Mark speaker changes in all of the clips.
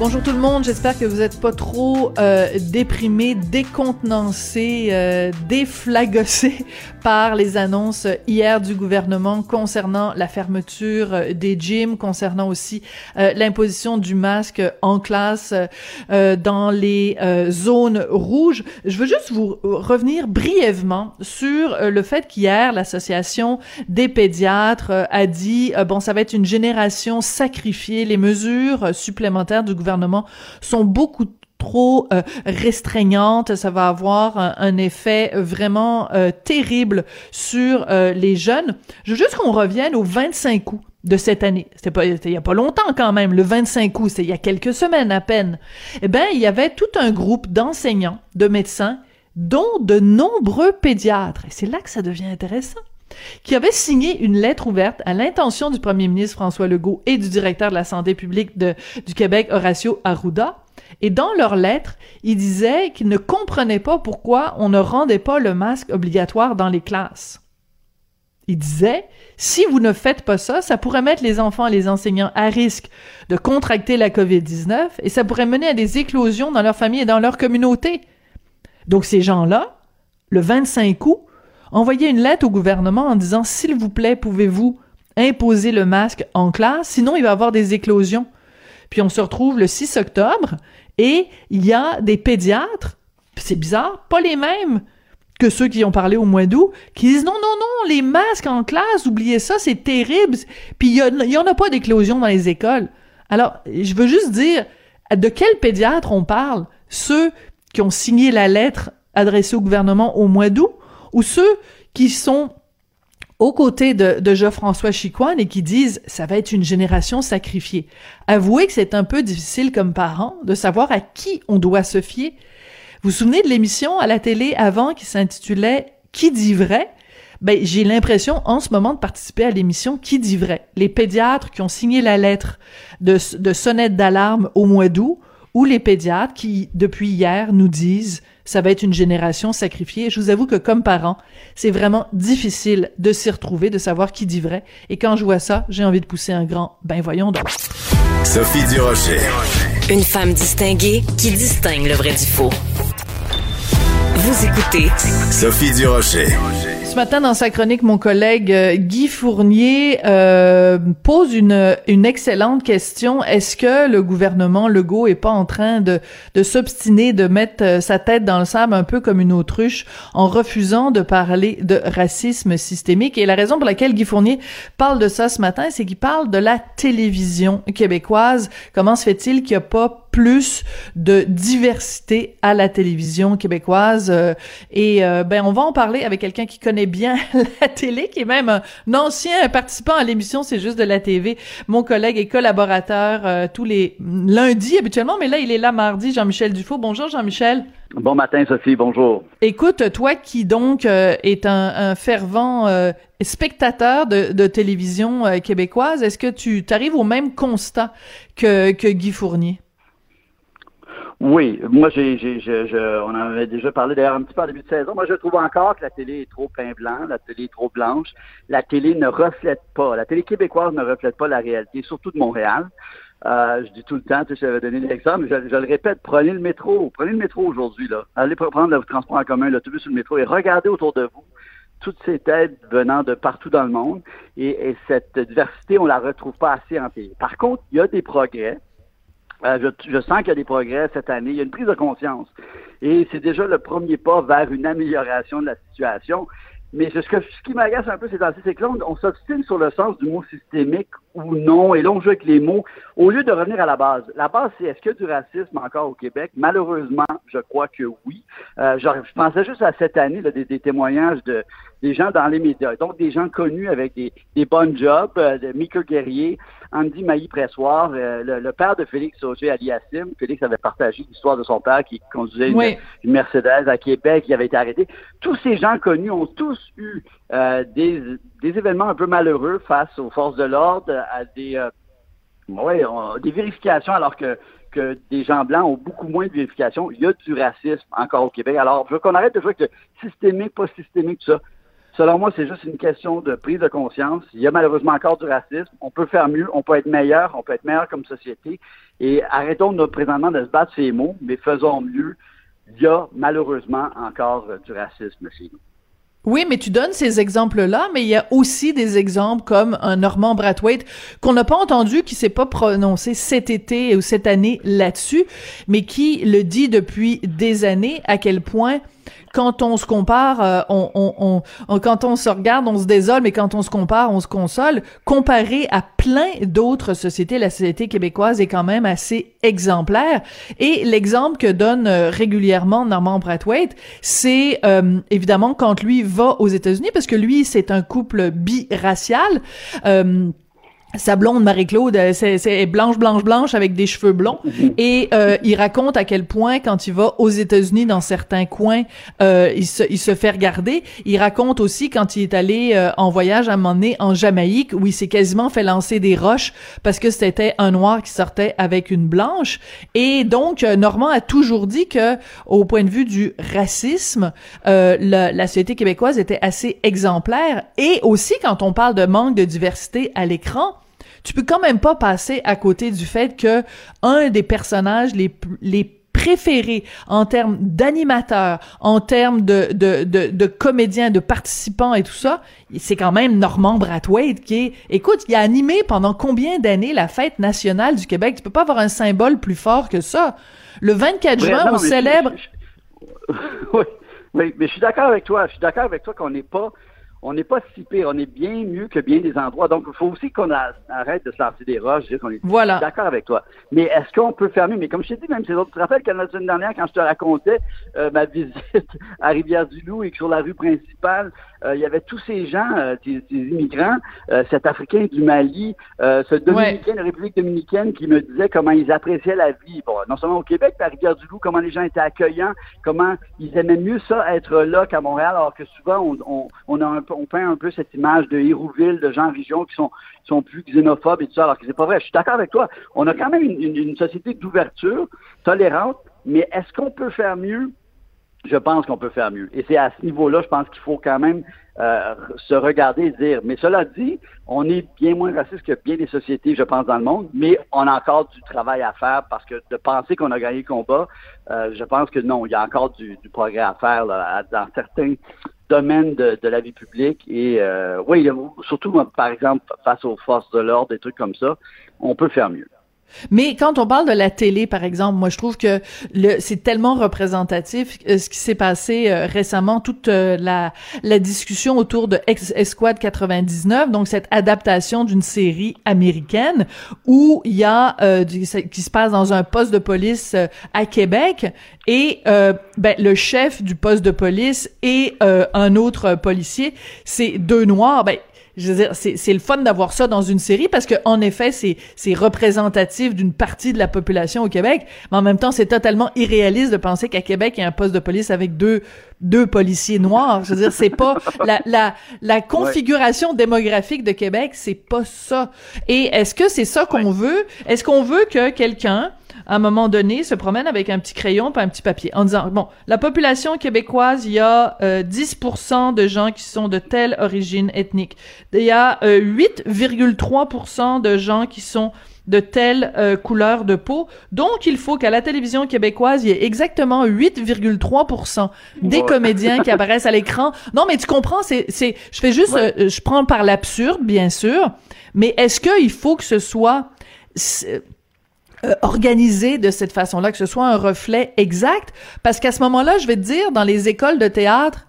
Speaker 1: Bonjour tout le monde, j'espère que vous n'êtes pas trop euh, déprimés, décontenancés, euh, déflagossés par les annonces hier du gouvernement concernant la fermeture des gyms, concernant aussi euh, l'imposition du masque en classe euh, dans les euh, zones rouges. Je veux juste vous revenir brièvement sur le fait qu'hier, l'association des pédiatres a dit, bon, ça va être une génération sacrifiée, les mesures supplémentaires du gouvernement sont beaucoup trop euh, restreignantes, ça va avoir un, effet vraiment euh, terrible sur euh, les jeunes. Je veux juste qu'on revienne aux 25 août de cette année. C'était pas il y a pas longtemps quand même, le 25 août, c'est il y a quelques semaines à peine. Eh ben, il y avait tout un groupe d'enseignants, de médecins dont de nombreux pédiatres. Et c'est là que ça devient intéressant qui avait signé une lettre ouverte à l'intention du premier ministre François Legault et du directeur de la santé publique du Québec, Horacio Arruda. Et dans leur lettre, ils disaient qu'ils ne comprenaient pas pourquoi on ne rendait pas le masque obligatoire dans les classes. Ils disaient, si vous ne faites pas ça, ça pourrait mettre les enfants et les enseignants à risque de contracter la COVID-19 et ça pourrait mener à des éclosions dans leur famille et dans leur communauté. Donc ces gens-là, le 25 août, envoyer une lettre au gouvernement en disant s'il vous plaît, pouvez-vous imposer le masque en classe, sinon il va y avoir des éclosions. Puis on se retrouve le 6 octobre et il y a des pédiatres, c'est bizarre, pas les mêmes que ceux qui ont parlé au mois d'août, qui disent non, non, non, les masques en classe, oubliez ça, c'est terrible. Puis il y, en a pas d'éclosion dans les écoles. Alors, je veux juste dire, de quel pédiatre on parle? Ceux qui ont signé la lettre adressée au gouvernement au mois d'août? Ou ceux qui sont aux côtés de, Jean-François Chicoine et qui disent ça va être une génération sacrifiée. Avouez que c'est un peu difficile comme parent de savoir à qui on doit se fier. Vous vous souvenez de l'émission à la télé avant qui s'intitulait Qui dit vrai? Ben, j'ai l'impression en ce moment de participer à l'émission Qui dit vrai? Les pédiatres qui ont signé la lettre de sonnette d'alarme au mois d'août ou les pédiatres qui, depuis hier, nous disent ça va être une génération sacrifiée. Je vous avoue que comme parent, c'est vraiment difficile de s'y retrouver, de savoir qui dit vrai. Et quand je vois ça, j'ai envie de pousser un grand ben voyons donc.
Speaker 2: Sophie Durocher.
Speaker 3: Une femme distinguée qui distingue le vrai du faux. Vous écoutez
Speaker 2: Sophie Durocher.
Speaker 1: Ce matin, dans sa chronique, mon collègue euh, Guy Fournier euh, pose une, une excellente question. Est-ce que le gouvernement Legault est pas en train de, de s'obstiner, de mettre euh, sa tête dans le sable un peu comme une autruche en refusant de parler de racisme systémique? Et la raison pour laquelle Guy Fournier parle de ça ce matin, c'est qu'il parle de la télévision québécoise. Comment se fait-il qu'il n'y a pas plus de diversité à la télévision québécoise. et ben on va en parler avec quelqu'un qui connaît bien la télé, qui est même un ancien participant à l'émission C'est juste de la TV. Mon collègue et collaborateur euh, tous les lundis habituellement, mais là, il est là mardi, Jean-Michel Dufault. Bonjour, Jean-Michel.
Speaker 4: Bon matin, Sophie. Bonjour.
Speaker 1: Écoute, toi qui donc euh, est un, fervent euh, spectateur de, télévision québécoise, est-ce que tu arrives au même constat que, que Guy Fournier?
Speaker 4: Oui, moi j'ai, j'ai, je, on en avait déjà parlé d'ailleurs un petit peu en début de saison. Moi je trouve encore que la télé est trop pain blanc, la télé est trop blanche. La télé ne reflète pas, la télé québécoise ne reflète pas la réalité, surtout de Montréal. Euh, je dis tout le temps, tu sais, j'avais donné l'exemple, mais je, le répète, prenez le métro, prenez le métro aujourd'hui, là. Allez prendre le transport en commun, l'autobus ou le métro et regardez autour de vous toutes ces têtes venant de partout dans le monde. Et, et cette diversité, on la retrouve pas assez en télé. Par contre, il y a des progrès. Euh, je, sens qu'il y a des progrès cette année. Il y a une prise de conscience. Et c'est déjà le premier pas vers une amélioration de la situation. Mais ce, que, ce qui m'agace un peu c'est que là, on, s'obstine sur le sens du mot systémique ou non, et là, on joue avec les mots, au lieu de revenir à la base. La base, c'est est-ce qu'il y a du racisme encore au Québec? Malheureusement, je crois que oui. Euh, je pensais juste à cette année, là, des, témoignages de, des gens dans les médias, donc des gens connus avec des, des bonnes jobs, euh, de Mika Guerrier, Andy Mailly-Pressoir, euh, le, père de Félix Auger Aliassim. Félix avait partagé l'histoire de son père qui conduisait une, Mercedes à Québec, qui avait été arrêté. Tous ces gens connus ont tous eu euh, des, des événements un peu malheureux face aux forces de l'ordre, à des, euh, ouais, des vérifications alors que que des gens blancs ont beaucoup moins de vérifications. Il y a du racisme encore au Québec. Alors, je veux qu'on arrête de jouer avec le systémique, pas systémique, tout ça. Selon moi, c'est juste une question de prise de conscience. Il y a malheureusement encore du racisme. On peut faire mieux, on peut être meilleur, on peut être meilleur comme société. Et arrêtons de, présentement de se battre ces mots, mais faisons mieux. Il y a malheureusement encore du racisme chez nous.
Speaker 1: Oui, mais tu donnes ces exemples-là, mais il y a aussi des exemples comme un Normand Brathwaite qu'on n'a pas entendu, qui s'est pas prononcé cet été ou cette année là-dessus, mais qui le dit depuis des années à quel point quand on se compare, euh, on, on, quand on se regarde, on se désole, mais quand on se compare, on se console. Comparé à plein d'autres sociétés, la société québécoise est quand même assez exemplaire. Et l'exemple que donne euh, régulièrement Normand Brathwaite, c'est euh, évidemment quand lui va aux États-Unis, parce que lui, c'est un couple biracial sa blonde Marie-Claude, euh, c'est blanche, blanche, blanche avec des cheveux blonds. Et euh, il raconte à quel point, quand il va aux États-Unis, dans certains coins, euh, il, se, il se fait regarder. Il raconte aussi quand il est allé euh, en voyage à un moment donné en Jamaïque, où il s'est quasiment fait lancer des roches parce que c'était un noir qui sortait avec une blanche. Et donc, Normand a toujours dit que, au point de vue du racisme, la, la société québécoise était assez exemplaire. Et aussi, quand on parle de manque de diversité à l'écran, tu peux quand même pas passer à côté du fait que un des personnages les, les préférés en termes d'animateurs, en termes de, de, de, de, comédiens, de participants et tout ça, c'est quand même Normand Brathwaite qui est, écoute, il a animé pendant combien d'années la fête nationale du Québec? Tu peux pas avoir un symbole plus fort que ça. Le 24 juin, on célèbre...
Speaker 4: oui, oui, mais je suis d'accord avec toi. Je suis d'accord avec toi qu'on n'est pas on n'est pas si pire, on est bien mieux que bien des endroits. Donc, il faut aussi qu'on arrête de se lancer des roches. Je qu'on est
Speaker 1: voilà.
Speaker 4: d'accord avec toi. Mais est-ce qu'on peut fermer? Mais comme je t'ai dit, même ces autres, tu te rappelles que la semaine dernière, quand je te racontais euh, ma visite à Rivière-du-Loup et que sur la rue principale, euh, il y avait tous ces gens, euh, ces, immigrants, cet Africain du Mali, ce Dominicain de la République dominicaine qui me disait comment ils appréciaient la vie. Bon, non seulement au Québec, mais à Rivière-du-Loup, comment les gens étaient accueillants, comment ils aimaient mieux ça être là qu'à Montréal, alors que souvent, on, on, on a un on peint un peu cette image de Hérouville, de gens en région qui sont, sont plus xénophobes et tout ça, alors que c'est pas vrai. Je suis d'accord avec toi. On a quand même une, société d'ouverture, tolérante, mais est-ce qu'on peut faire mieux? Je pense qu'on peut faire mieux. Et c'est à ce niveau-là, je pense qu'il faut quand même euh, se regarder et dire. Mais cela dit, on est bien moins raciste que bien des sociétés, je pense, dans le monde, mais on a encore du travail à faire parce que de penser qu'on a gagné le combat, euh, je pense que non, il y a encore du, progrès à faire dans certains domaine de, la vie publique. Et euh, oui, surtout, par exemple, face aux forces de l'ordre, des trucs comme ça, on peut faire mieux.
Speaker 1: Mais quand on parle de la télé, par exemple, moi je trouve que c'est tellement représentatif euh, ce qui s'est passé euh, récemment, toute euh, la, la discussion autour de Esquad 99, donc cette adaptation d'une série américaine où il y a qui se passe dans un poste de police à Québec et ben, le chef du poste de police et un autre policier, c'est deux noirs. Ben, je veux dire, c'est le fun d'avoir ça dans une série parce que en effet, c'est représentatif d'une partie de la population au Québec, mais en même temps, c'est totalement irréaliste de penser qu'à Québec, il y a un poste de police avec deux deux policiers noirs. Je veux dire, c'est pas la la la configuration démographique de Québec, c'est pas ça. Et est-ce que c'est ça qu'on veut? Est-ce qu'on veut que quelqu'un à un moment donné, se promène avec un petit crayon pas un petit papier en disant, bon, la population québécoise, il y a 10% euh, de gens qui sont de telle origine ethnique. Il y a 8,3% euh, de gens qui sont de telle euh, couleur de peau. Donc, il faut qu'à la télévision québécoise, il y ait exactement 8,3% des comédiens qui apparaissent à l'écran. Non, mais tu comprends, c'est, c'est, je fais juste, je prends par l'absurde, bien sûr, mais est-ce qu'il faut que ce soit euh, organisé de cette façon-là, que ce soit un reflet exact, parce qu'à ce moment-là, je vais te dire, dans les écoles de théâtre,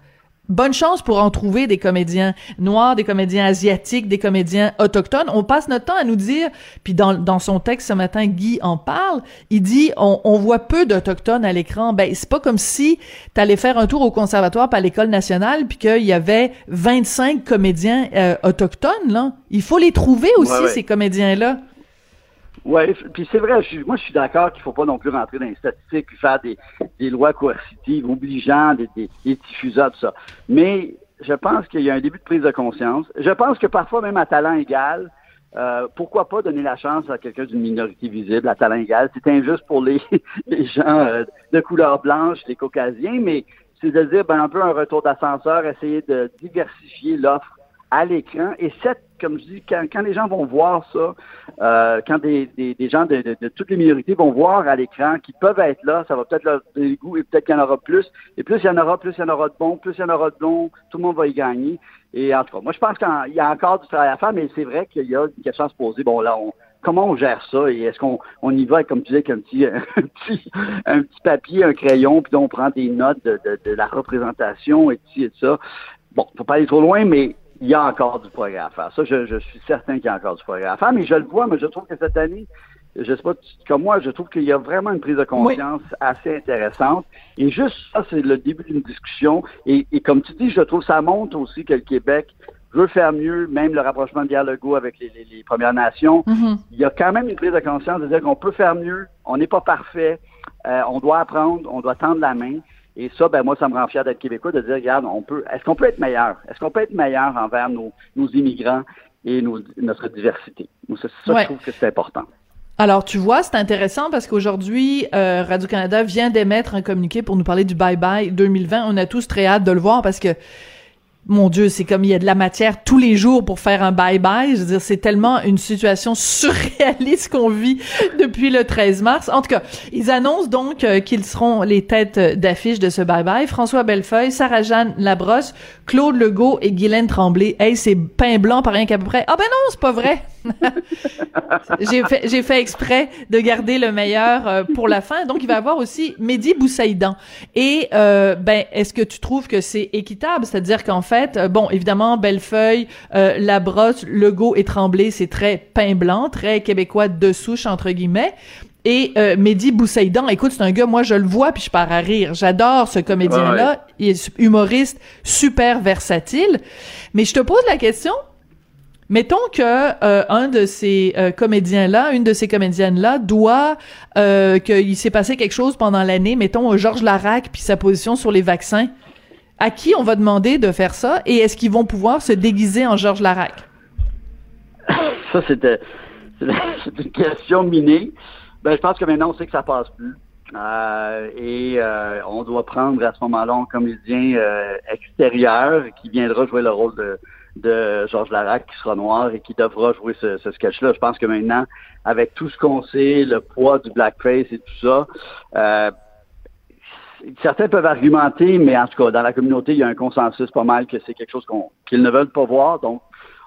Speaker 1: bonne chance pour en trouver des comédiens noirs, des comédiens asiatiques, des comédiens autochtones. On passe notre temps à nous dire, puis dans, dans son texte ce matin, Guy en parle, il dit on, on voit peu d'autochtones à l'écran. Ben, c'est pas comme si t'allais faire un tour au conservatoire par l'École nationale, puis qu'il y avait 25 comédiens euh, autochtones, là. Il faut les trouver aussi, ces comédiens-là.
Speaker 4: Oui, puis c'est vrai, moi je suis d'accord qu'il faut pas non plus rentrer dans les statistiques puis faire des, des lois coercitives obligeant des, des, des diffuseurs, tout ça. Mais je pense qu'il y a un début de prise de conscience. Je pense que parfois, même à talent égal, euh, pourquoi pas donner la chance à quelqu'un d'une minorité visible, à talent égal? C'est injuste pour les, les gens euh, de couleur blanche, les caucasiens, mais c'est de dire ben, un peu un retour d'ascenseur, essayer de diversifier l'offre à l'écran. Et cette, comme je dis, quand, les gens vont voir ça, euh, quand des, gens de, de, de, toutes les minorités vont voir à l'écran qu'ils peuvent être là, ça va peut-être leur donner goût et peut-être qu'il y en aura plus. Et plus il y en aura, plus il y en aura de bons, plus il y en aura de bons, tout le monde va y gagner. Et en tout cas, moi je pense qu'il y a encore du travail à faire, mais c'est vrai qu'il y a une question à se poser. Bon là, on, comment on gère ça et est-ce qu'on on y va, comme tu disais, avec un petit, un petit, un petit papier, un crayon, puis on prend des notes de, de, de la représentation et tout et tout ça. Bon, faut pas aller trop loin, mais il y a encore du progrès à faire. Ça, je, je suis certain qu'il y a encore du progrès à faire, mais je le vois, mais je trouve que cette année, je sais pas, comme moi, je trouve qu'il y a vraiment une prise de conscience oui. assez intéressante. Et juste ça, c'est le début d'une discussion. Et, et, comme tu dis, je trouve ça montre aussi que le Québec veut faire mieux, même le rapprochement de Dialogo avec les, les, les, Premières Nations. Mm -hmm. Il y a quand même une prise de conscience de dire qu'on peut faire mieux, on n'est pas parfait, euh, on doit apprendre, on doit tendre la main. Et ça, ben moi, ça me rend fier d'être québécois, de dire, regarde, on peut, est-ce qu'on peut être meilleur? Est-ce qu'on peut être meilleur envers nos, nos immigrants et nos, notre diversité? Ça, ça ouais. je trouve que c'est important.
Speaker 1: Alors, tu vois, c'est intéressant parce qu'aujourd'hui, euh, Radio-Canada vient d'émettre un communiqué pour nous parler du Bye Bye 2020. On a tous très hâte de le voir parce que mon Dieu, c'est comme il y a de la matière tous les jours pour faire un bye-bye. Je veux dire, c'est tellement une situation surréaliste qu'on vit depuis le 13 mars. En tout cas, ils annoncent donc euh, qu'ils seront les têtes d'affiche de ce bye-bye. François Bellefeuille, Sarah-Jeanne Labrosse, Claude Legault et Guylaine Tremblay. Hey, c'est pain blanc par rien qu'à peu près. Ah ben non, c'est pas vrai. j'ai fait j'ai fait exprès de garder le meilleur euh, pour la fin. Donc il va y avoir aussi Mehdi Boussaïdan. Et euh, ben est-ce que tu trouves que c'est équitable, c'est-à-dire qu'en fait, euh, bon évidemment Bellefeuille, euh, Labrosse, Legault et Tremblay, c'est très pain blanc, très québécois de souche entre guillemets. Et euh, Mehdi Boussaïdan, écoute, c'est un gars, moi je le vois puis je pars à rire. J'adore ce comédien-là. Ouais. Il est humoriste, super versatile. Mais je te pose la question, Mettons que euh, un de ces euh, comédiens-là, une de ces comédiennes-là, doit euh, qu'il s'est passé quelque chose pendant l'année, mettons Georges Larac puis sa position sur les vaccins. À qui on va demander de faire ça et est-ce qu'ils vont pouvoir se déguiser en Georges Larac?
Speaker 4: Ça c'était une question minée. Ben je pense que maintenant on sait que ça passe plus. Euh, et euh, on doit prendre à ce moment-là un comédien euh, extérieur qui viendra jouer le rôle de, Georges Larac qui sera noir et qui devra jouer ce, ce sketch-là. Je pense que maintenant, avec tout ce qu'on sait, le poids du blackface et tout ça, certains peuvent argumenter, mais en tout cas, dans la communauté, il y a un consensus pas mal que c'est quelque chose qu'on, qu'ils ne veulent pas voir. Donc,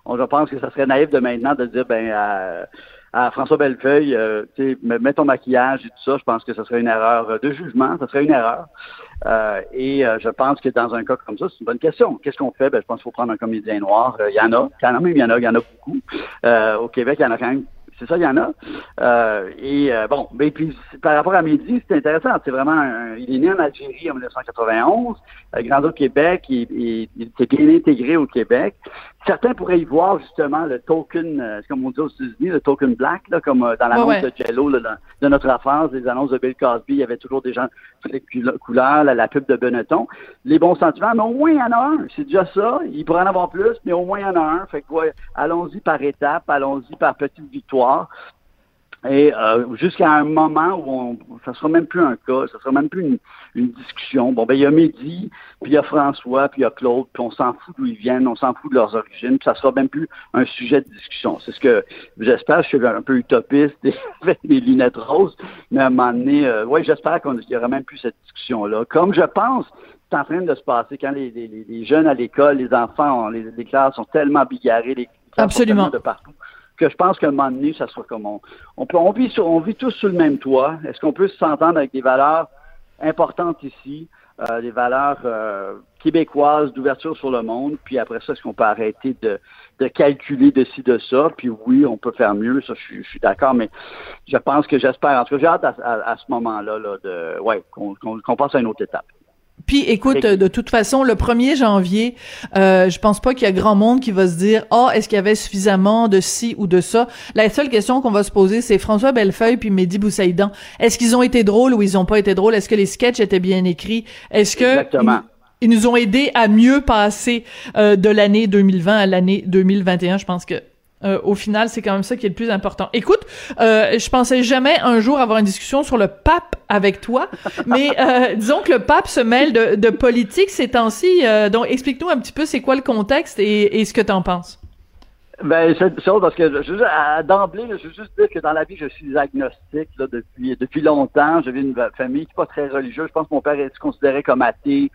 Speaker 4: on, je pense que ça serait naïf de maintenant de dire, ben, euh, à François Bellefeuille, euh, mets ton maquillage et tout ça, je pense que ce serait une erreur de jugement, ce serait une erreur. Euh, et euh, je pense que dans un cas comme ça, c'est une bonne question. Qu'est-ce qu'on fait? Ben, je pense qu'il faut prendre un comédien noir. Il y en a, quand même, il y en a, il y en a beaucoup. au Québec, il y en a quand même c'est ça, il y en a. Euh, et euh, bon, mais puis par rapport à Mehdi, c'est intéressant. C'est vraiment il est né en Algérie en 1991, euh, grandi au Québec, il, il, il s'est bien intégré au Québec. Certains pourraient y voir justement le token, euh, comme on dit aux États-Unis, le token black, là, comme euh, dans l'annonce ouais, ouais. de Jello là, de notre enfance, les annonces de Bill Cosby, il y avait toujours des gens de toutes les couleurs, la, la pub de Benetton. Les bons sentiments, mais au moins il y en a un. C'est déjà ça. Il pourrait en avoir plus, mais au moins il y en a un. Fait que ouais, allons-y par étapes, allons-y par petites victoires. Et euh, jusqu'à un moment où on, ça sera même plus un cas, ça sera même plus une, une discussion. Bon, ben il y a Mehdi, puis il y a François, puis il y a Claude, puis on s'en fout d'où ils viennent, on s'en fout de leurs origines, puis ça sera même plus un sujet de discussion. C'est ce que j'espère. Je suis un peu utopiste avec mes lunettes roses, mais à un moment donné, euh, oui, j'espère qu'il n'y aura même plus cette discussion-là. Comme je pense c'est en train de se passer quand les, les, les jeunes à l'école, les enfants, les, les classes sont tellement bigarrés, les classes
Speaker 1: Absolument.
Speaker 4: de partout que je pense qu'à un moment donné, ça sera comme on, on peut, on vit sur, on vit tous sur le même toit. Est-ce qu'on peut s'entendre avec des valeurs importantes ici, euh, des valeurs euh, québécoise d'ouverture sur le monde, puis après ça, est-ce qu'on peut arrêter de, de calculer de ci, de ça, puis oui, on peut faire mieux, ça, je, suis d'accord, mais je pense que j'espère, en tout cas, j'ai hâte à, ce moment-là, là, de, ouais, qu'on passe à une autre étape.
Speaker 1: Puis écoute, de toute façon, le 1er janvier, euh, je pense pas qu'il y a grand monde qui va se dire "Ah, oh, est-ce qu'il y avait suffisamment de ci ou de ça La seule question qu'on va se poser, c'est François Bellefeuille puis Mehdi Boussaïdan. Est-ce qu'ils ont été drôles ou ils ont pas été drôles? Est-ce que les sketchs étaient bien écrits? Est-ce que Ils, nous ont aidés à mieux passer euh, de l'année 2020 à l'année 2021 Je pense que euh, au final, c'est quand même ça qui est le plus important. Écoute, euh, je pensais jamais un jour avoir une discussion sur le pape avec toi, mais euh, disons que le pape se mêle de, politique ces temps-ci. Euh, donc, explique-nous un petit peu c'est quoi le contexte et, ce que tu en penses.
Speaker 4: Ben, c'est ça, parce que d'emblée, je veux juste dire que dans la vie, je suis agnostique depuis depuis longtemps. J'ai une famille qui n'est pas très religieuse. Je pense que mon père est considéré comme athée.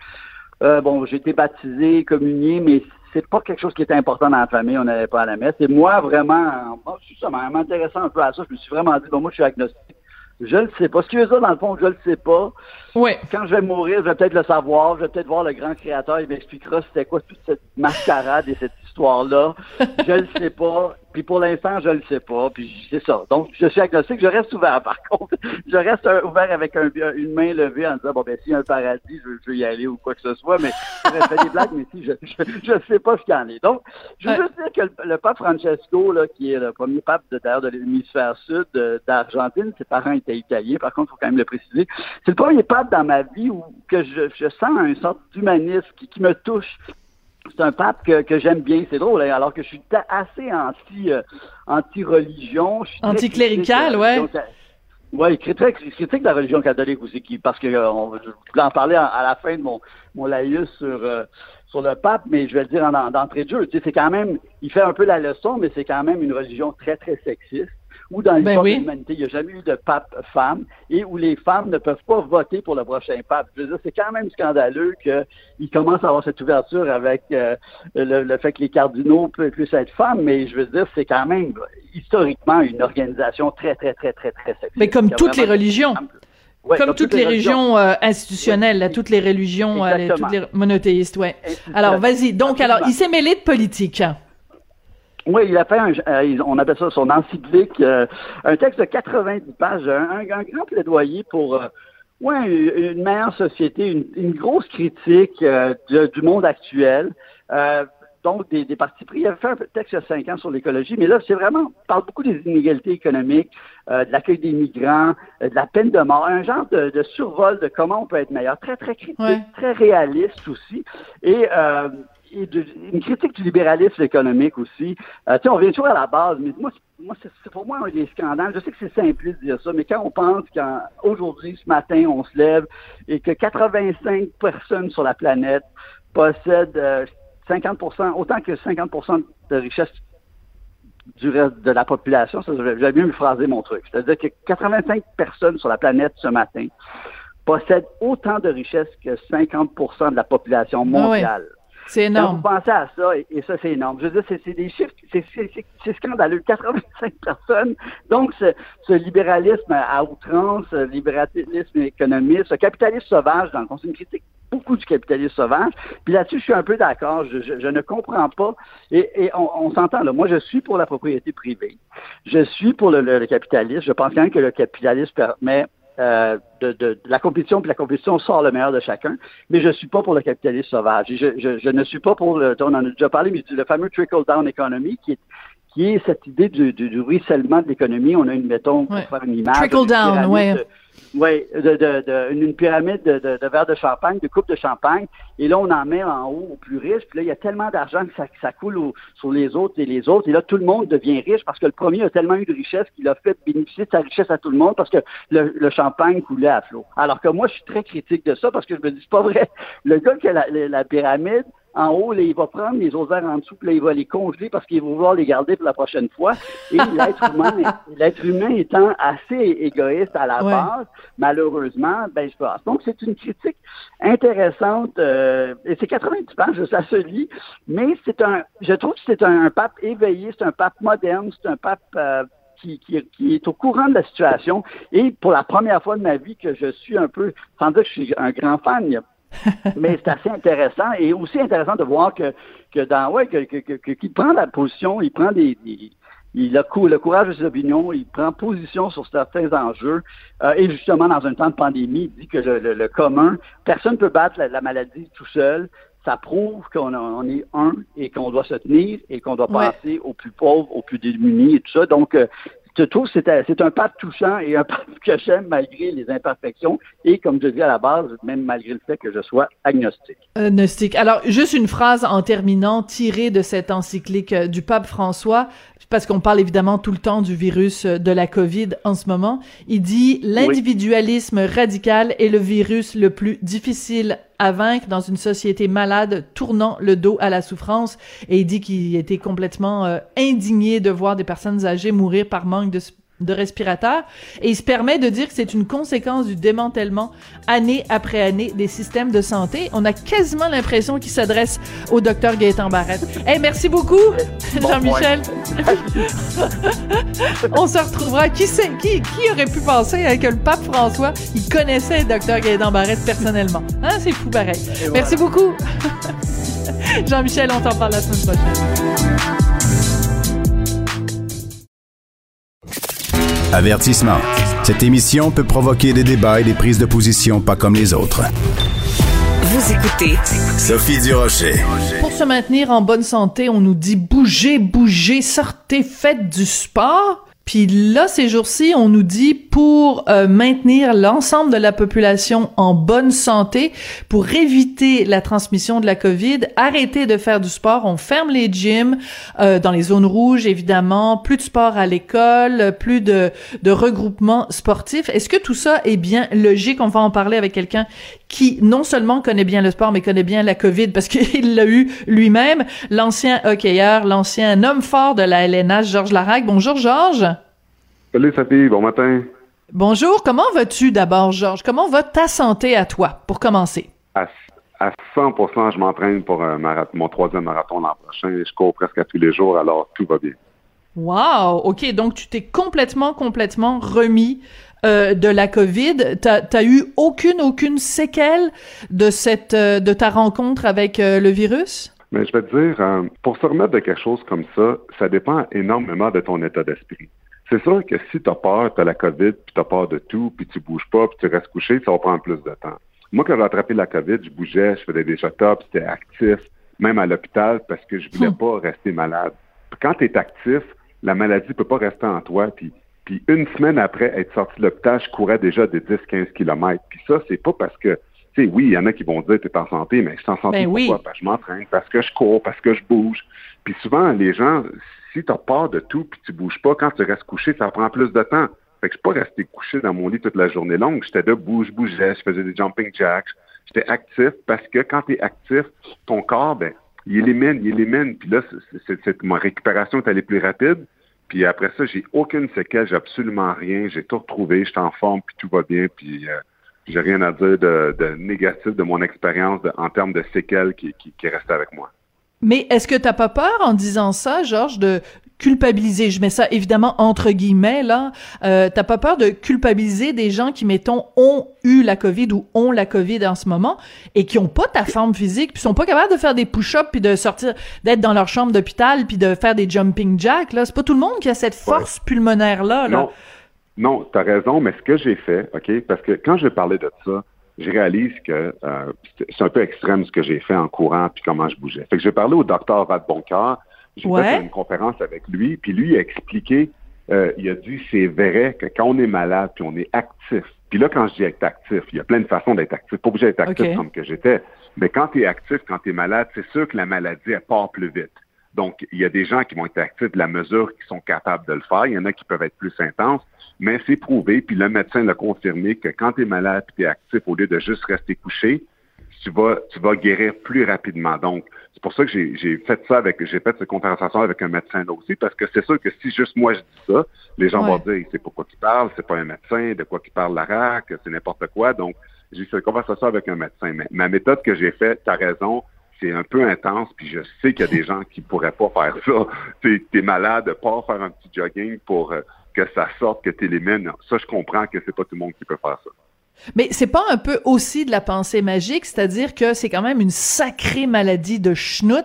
Speaker 4: Bon, j'ai été baptisé, communié, mais c'est pas quelque chose qui était important dans la famille, on n'allait pas à la messe. Et moi, vraiment, moi, ça m'intéressant un peu à ça, je me suis vraiment dit, bon, moi, je suis agnostique. Je ne sais pas. Ce qui veut dire, dans le fond, je ne le sais pas. Quand je vais mourir, je vais peut-être le savoir. Je vais peut-être voir le grand créateur. Il m'expliquera c'était quoi toute cette mascarade et cette histoire-là. je ne sais pas. Puis pour l'instant, je le sais pas. Puis c'est ça. Donc, je suis agnostique. Je reste ouvert, par contre. je reste ouvert avec une main levée en disant, bon, ben, s'il y a un paradis, je, veux y aller ou quoi que ce soit. Mais je fais des blagues, mais si, je ne sais pas ce qu'il y en est. Donc, je veux juste dire que le, pape Francesco, là, qui est le premier pape, d'ailleurs, de l'hémisphère sud d'Argentine, ses parents étaient italiens, par contre, il faut quand même le préciser. C'est le premier pape dans ma vie où que je, je sens une sorte d'humanisme qui, qui me touche c'est un pape que, que j'aime bien. C'est drôle, hein, alors que je suis assez anti, euh, anti-religion.
Speaker 1: Anticlérical, ouais.
Speaker 4: Oui, il critique, critique la religion catholique aussi, qui, parce que euh, on, je voulais en parler à, la fin de mon, mon laïus sur, euh, sur le pape, mais je vais le dire en, d'entrée de jeu. Tu sais, c'est quand même, il fait un peu la leçon, mais c'est quand même une religion très, très sexiste où dans l'histoire ben de l'humanité, il n'y a jamais eu de pape femme et où les femmes ne peuvent pas voter pour le prochain pape. Je veux dire, c'est quand même scandaleux qu'il commence à avoir cette ouverture avec euh, le, fait que les cardinaux puissent être femmes, mais je veux dire, c'est quand même historiquement une organisation très, très, très, très, très sexiste.
Speaker 1: Mais comme toutes les religions. comme, toutes, les, religions euh, institutionnelles, toutes les religions, euh, toutes les monothéistes, ouais. Alors, vas-y. Donc, alors, il s'est mêlé de politique.
Speaker 4: Oui, il a fait un, euh, on appelle ça son encyclique, euh, un texte de 90 pages, un, grand plaidoyer pour euh, ouais, une meilleure société, une, une grosse critique du monde actuel. donc, des, des partis pris. Il avait fait un texte il y a cinq ans sur l'écologie, mais là, c'est vraiment, il parle beaucoup des inégalités économiques, de l'accueil des migrants, de la peine de mort, un genre de, de, survol de comment on peut être meilleur, très, très critique, très réaliste aussi. Et une critique du libéralisme économique aussi. Euh, on vient toujours à la base, mais moi, moi c'est pour moi un des scandales. Je sais que c'est simple de dire ça, mais quand on pense qu'aujourd'hui, ce matin, on se lève et que 85 personnes sur la planète possèdent 50 euh, autant que 50% de richesse du reste de la population, ça, j'avais bien me phraser mon truc. C'est-à-dire que 85 personnes sur la planète ce matin possèdent autant de richesse que 50% de la population ah mondiale.
Speaker 1: C'est énorme.
Speaker 4: Vous pensez à ça, et, ça, c'est énorme. Je veux dire, c'est des chiffres, c'est scandaleux. 85 personnes. Donc, ce, ce libéralisme à outrance, ce libéralisme économiste, ce capitalisme sauvage, dans le fond, c'est une critique beaucoup du capitalisme sauvage. Puis là-dessus, je suis un peu d'accord. Je, je, ne comprends pas. Et, et on, on s'entend là. Moi, je suis pour la propriété privée. Je suis pour le, le, le capitalisme. Je pense quand même que le capitalisme permet euh, de, de, la compétition, puis la compétition sort le meilleur de chacun. Mais je suis pas pour le capitalisme sauvage. Je, je, je ne suis pas pour le, on en a déjà parlé, mais le fameux trickle-down economy qui est qui est cette idée du, du, du ruissellement de l'économie. On a une, mettons, pour faire une image.
Speaker 1: Trickle down, ouais.
Speaker 4: Oui, de, de, de, une pyramide de, de, verres de champagne, de coupes de champagne, et là, on en met en haut aux plus riches, puis là, il y a tellement d'argent que ça, ça coule sur les autres et les autres, et là, tout le monde devient riche parce que le premier a tellement eu de richesse qu'il a fait bénéficier de sa richesse à tout le monde parce que le, le champagne coulait à flot. Alors que moi, je suis très critique de ça parce que je me dis, c'est pas vrai. Le gars qui a la, la pyramide, en haut, là, il va prendre les osaires en dessous, puis là, il va les congeler parce qu'il va vouloir les garder pour la prochaine fois. Et l'être humain, l'être humain étant assez égoïste à la base, malheureusement, ben, je pense. Donc, c'est une critique intéressante, euh, et c'est 90 pages, ça se lit, mais c'est un, je trouve que c'est un, pape éveillé, c'est un pape moderne, c'est un pape, euh, qui, qui, qui, est au courant de la situation. Et pour la première fois de ma vie que je suis un peu, sans dire que je suis un grand fan, il y a mais c'est assez intéressant et aussi intéressant de voir que, que dans ouais que, que, que, qu'il prend la position, il prend des, il a le courage de ses opinions, il prend position sur certains enjeux euh, et justement dans un temps de pandémie, il dit que le, le, commun, personne ne peut battre la, maladie tout seul. Ça prouve qu'on on est un et qu'on doit se tenir et qu'on doit penser aux plus pauvres, aux plus démunis et tout ça. Donc, euh, je trouve que c'est un pas touchant et un pas que j'aime malgré les imperfections et, comme je dis à la base, même malgré le fait que je sois agnostique.
Speaker 1: Agnostique. Alors, juste une phrase en terminant tirée de cette encyclique euh, du pape François, parce qu'on parle évidemment tout le temps du virus euh, de la COVID en ce moment. Il dit l'individualisme radical est le virus le plus difficile à vaincre dans une société malade tournant le dos à la souffrance et il dit qu'il était complètement euh, indigné de voir des personnes âgées mourir par manque de de respirateurs et il se permet de dire que c'est une conséquence du démantèlement année après année des systèmes de santé. On a quasiment l'impression qu'il s'adresse au docteur Gaëtan Barrette. Hey, merci beaucoup, Jean-Michel. On se retrouvera. Qui sait, qui, qui aurait pu penser hein, que le pape François, il connaissait le docteur Gaëtan Barrette personnellement? Hein, c'est fou pareil. merci beaucoup. Jean-Michel, on t'en parle la semaine prochaine.
Speaker 2: Avertissement. Cette émission peut provoquer des débats et des prises de position pas comme les autres.
Speaker 3: Vous écoutez
Speaker 2: Sophie Durocher.
Speaker 1: Pour se maintenir en bonne santé, on nous dit bougez, bougez, sortez, faites du sport. Puis là, ces jours-ci, on nous dit pour euh, maintenir l'ensemble de la population en bonne santé, pour éviter la transmission de la COVID, arrêtez de faire du sport. On ferme les gyms euh, dans les zones rouges, évidemment. Plus de sport à l'école, plus de, de regroupements sportifs. Est-ce que tout ça est bien logique? On va en parler avec quelqu'un qui non seulement connaît bien le sport, mais connaît bien la COVID parce qu'il l'a eu lui-même. L'ancien hockeyeur, l'ancien homme fort de la LNH, Georges Larac. Bonjour, Georges.
Speaker 5: Salut, Sophie. Bon matin.
Speaker 1: Bonjour. Comment vas-tu d'abord, Georges? Comment va ta santé à toi, pour commencer?
Speaker 5: À, 100% je m'entraîne pour mon troisième marathon l'an prochain. Je cours presque tous les jours, alors tout va bien.
Speaker 1: Wow! OK. Donc, tu t'es complètement, complètement remis euh, de la COVID. T'as as eu aucune, aucune séquelle de cette, euh, de ta rencontre avec euh, le virus?
Speaker 5: Mais je vais te dire, pour se remettre de quelque chose comme ça, ça dépend énormément de ton état d'esprit. C'est sûr que si tu as peur, tu as la COVID, puis tu as peur de tout, puis tu bouges pas, puis tu restes couché, ça va prendre plus de temps. Moi, quand j'ai attrapé la COVID, je bougeais, je faisais des shut-ups, j'étais actif, même à l'hôpital, parce que je voulais hmm. pas rester malade. quand tu es actif, la maladie peut pas rester en toi, puis puis une semaine après être sorti de l'hôpital, je courais déjà des 10-15 kilomètres. Puis ça, c'est pas parce que, tu sais, oui, il y en a qui vont dire tu es en santé, mais je suis en santé
Speaker 1: ben
Speaker 5: pourquoi? Parce que je m'entraîne, parce que je cours, parce que je bouge. Puis souvent, les gens, si tu as peur de tout puis tu bouges pas, quand tu restes couché, ça prend plus de temps. Fait que je suis pas resté couché dans mon lit toute la journée longue. J'étais debout, je bougeais, je faisais des jumping jacks. J'étais actif parce que quand tu es actif, ton corps, ben, il élimine, il élimine. Puis là, c'est, ma récupération est allée plus rapide. Puis après ça, j'ai aucune séquelle, j'ai absolument rien. J'ai tout retrouvé, je suis en forme, puis tout va bien. Puis euh, j'ai rien à dire de, négatif de mon expérience en termes de séquelles qui, qui, qui reste avec moi.
Speaker 1: Mais est-ce que t'as pas peur en disant ça, Georges, de culpabiliser, je mets ça évidemment entre guillemets là, euh, t'as pas peur de culpabiliser des gens qui, mettons, ont eu la COVID ou ont la COVID en ce moment et qui ont pas ta forme physique, puis sont pas capables de faire des push-ups puis de sortir, d'être dans leur chambre d'hôpital puis de faire des jumping jacks là. C'est pas tout le monde qui a cette force pulmonaire là.
Speaker 5: là. Non, non, t'as raison, mais ce que j'ai fait, ok, parce que quand je parlais de ça, je réalise que euh, c'est un peu extrême ce que j'ai fait en courant puis comment je bougeais. Fait que j'ai parlé au docteur Radboncoeur. J'ai fait une conférence avec lui, puis lui a expliqué, euh, il a dit c'est vrai que quand on est malade puis on est actif, puis là quand je dis être actif, il y a plein de façons d'être actif, pas obligé d'être actif comme que j'étais, mais quand tu es actif, quand tu es malade, c'est sûr que la maladie elle part plus vite. Donc, il y a des gens qui vont être actifs de la mesure qui sont capables de le faire. Il y en a qui peuvent être plus intenses, mais c'est prouvé, puis le médecin l'a confirmé que quand tu es malade et tu es actif, au lieu de juste rester couché, tu vas, tu vas guérir plus rapidement. Donc, c'est pour ça que j'ai fait ça avec, j'ai fait cette conversation avec un médecin là aussi, parce que c'est sûr que si juste moi je dis ça, les gens vont dire, c'est pourquoi tu parles, c'est pas un médecin, de quoi qui parle la RAC, c'est n'importe quoi. Donc, j'ai fait cette conversation avec un médecin. Mais ma méthode que j'ai faite, tu as raison, c'est un peu intense, puis je sais qu'il y a des gens qui pourraient pas faire ça. Tu es malade, pas faire un petit jogging pour euh, que ça sorte, que tu élimines. Ça, je comprends que c'est pas tout le monde qui peut faire ça.
Speaker 1: Mais c'est pas un peu aussi de la pensée magique, c'est-à-dire que c'est quand même une sacrée maladie de schnout,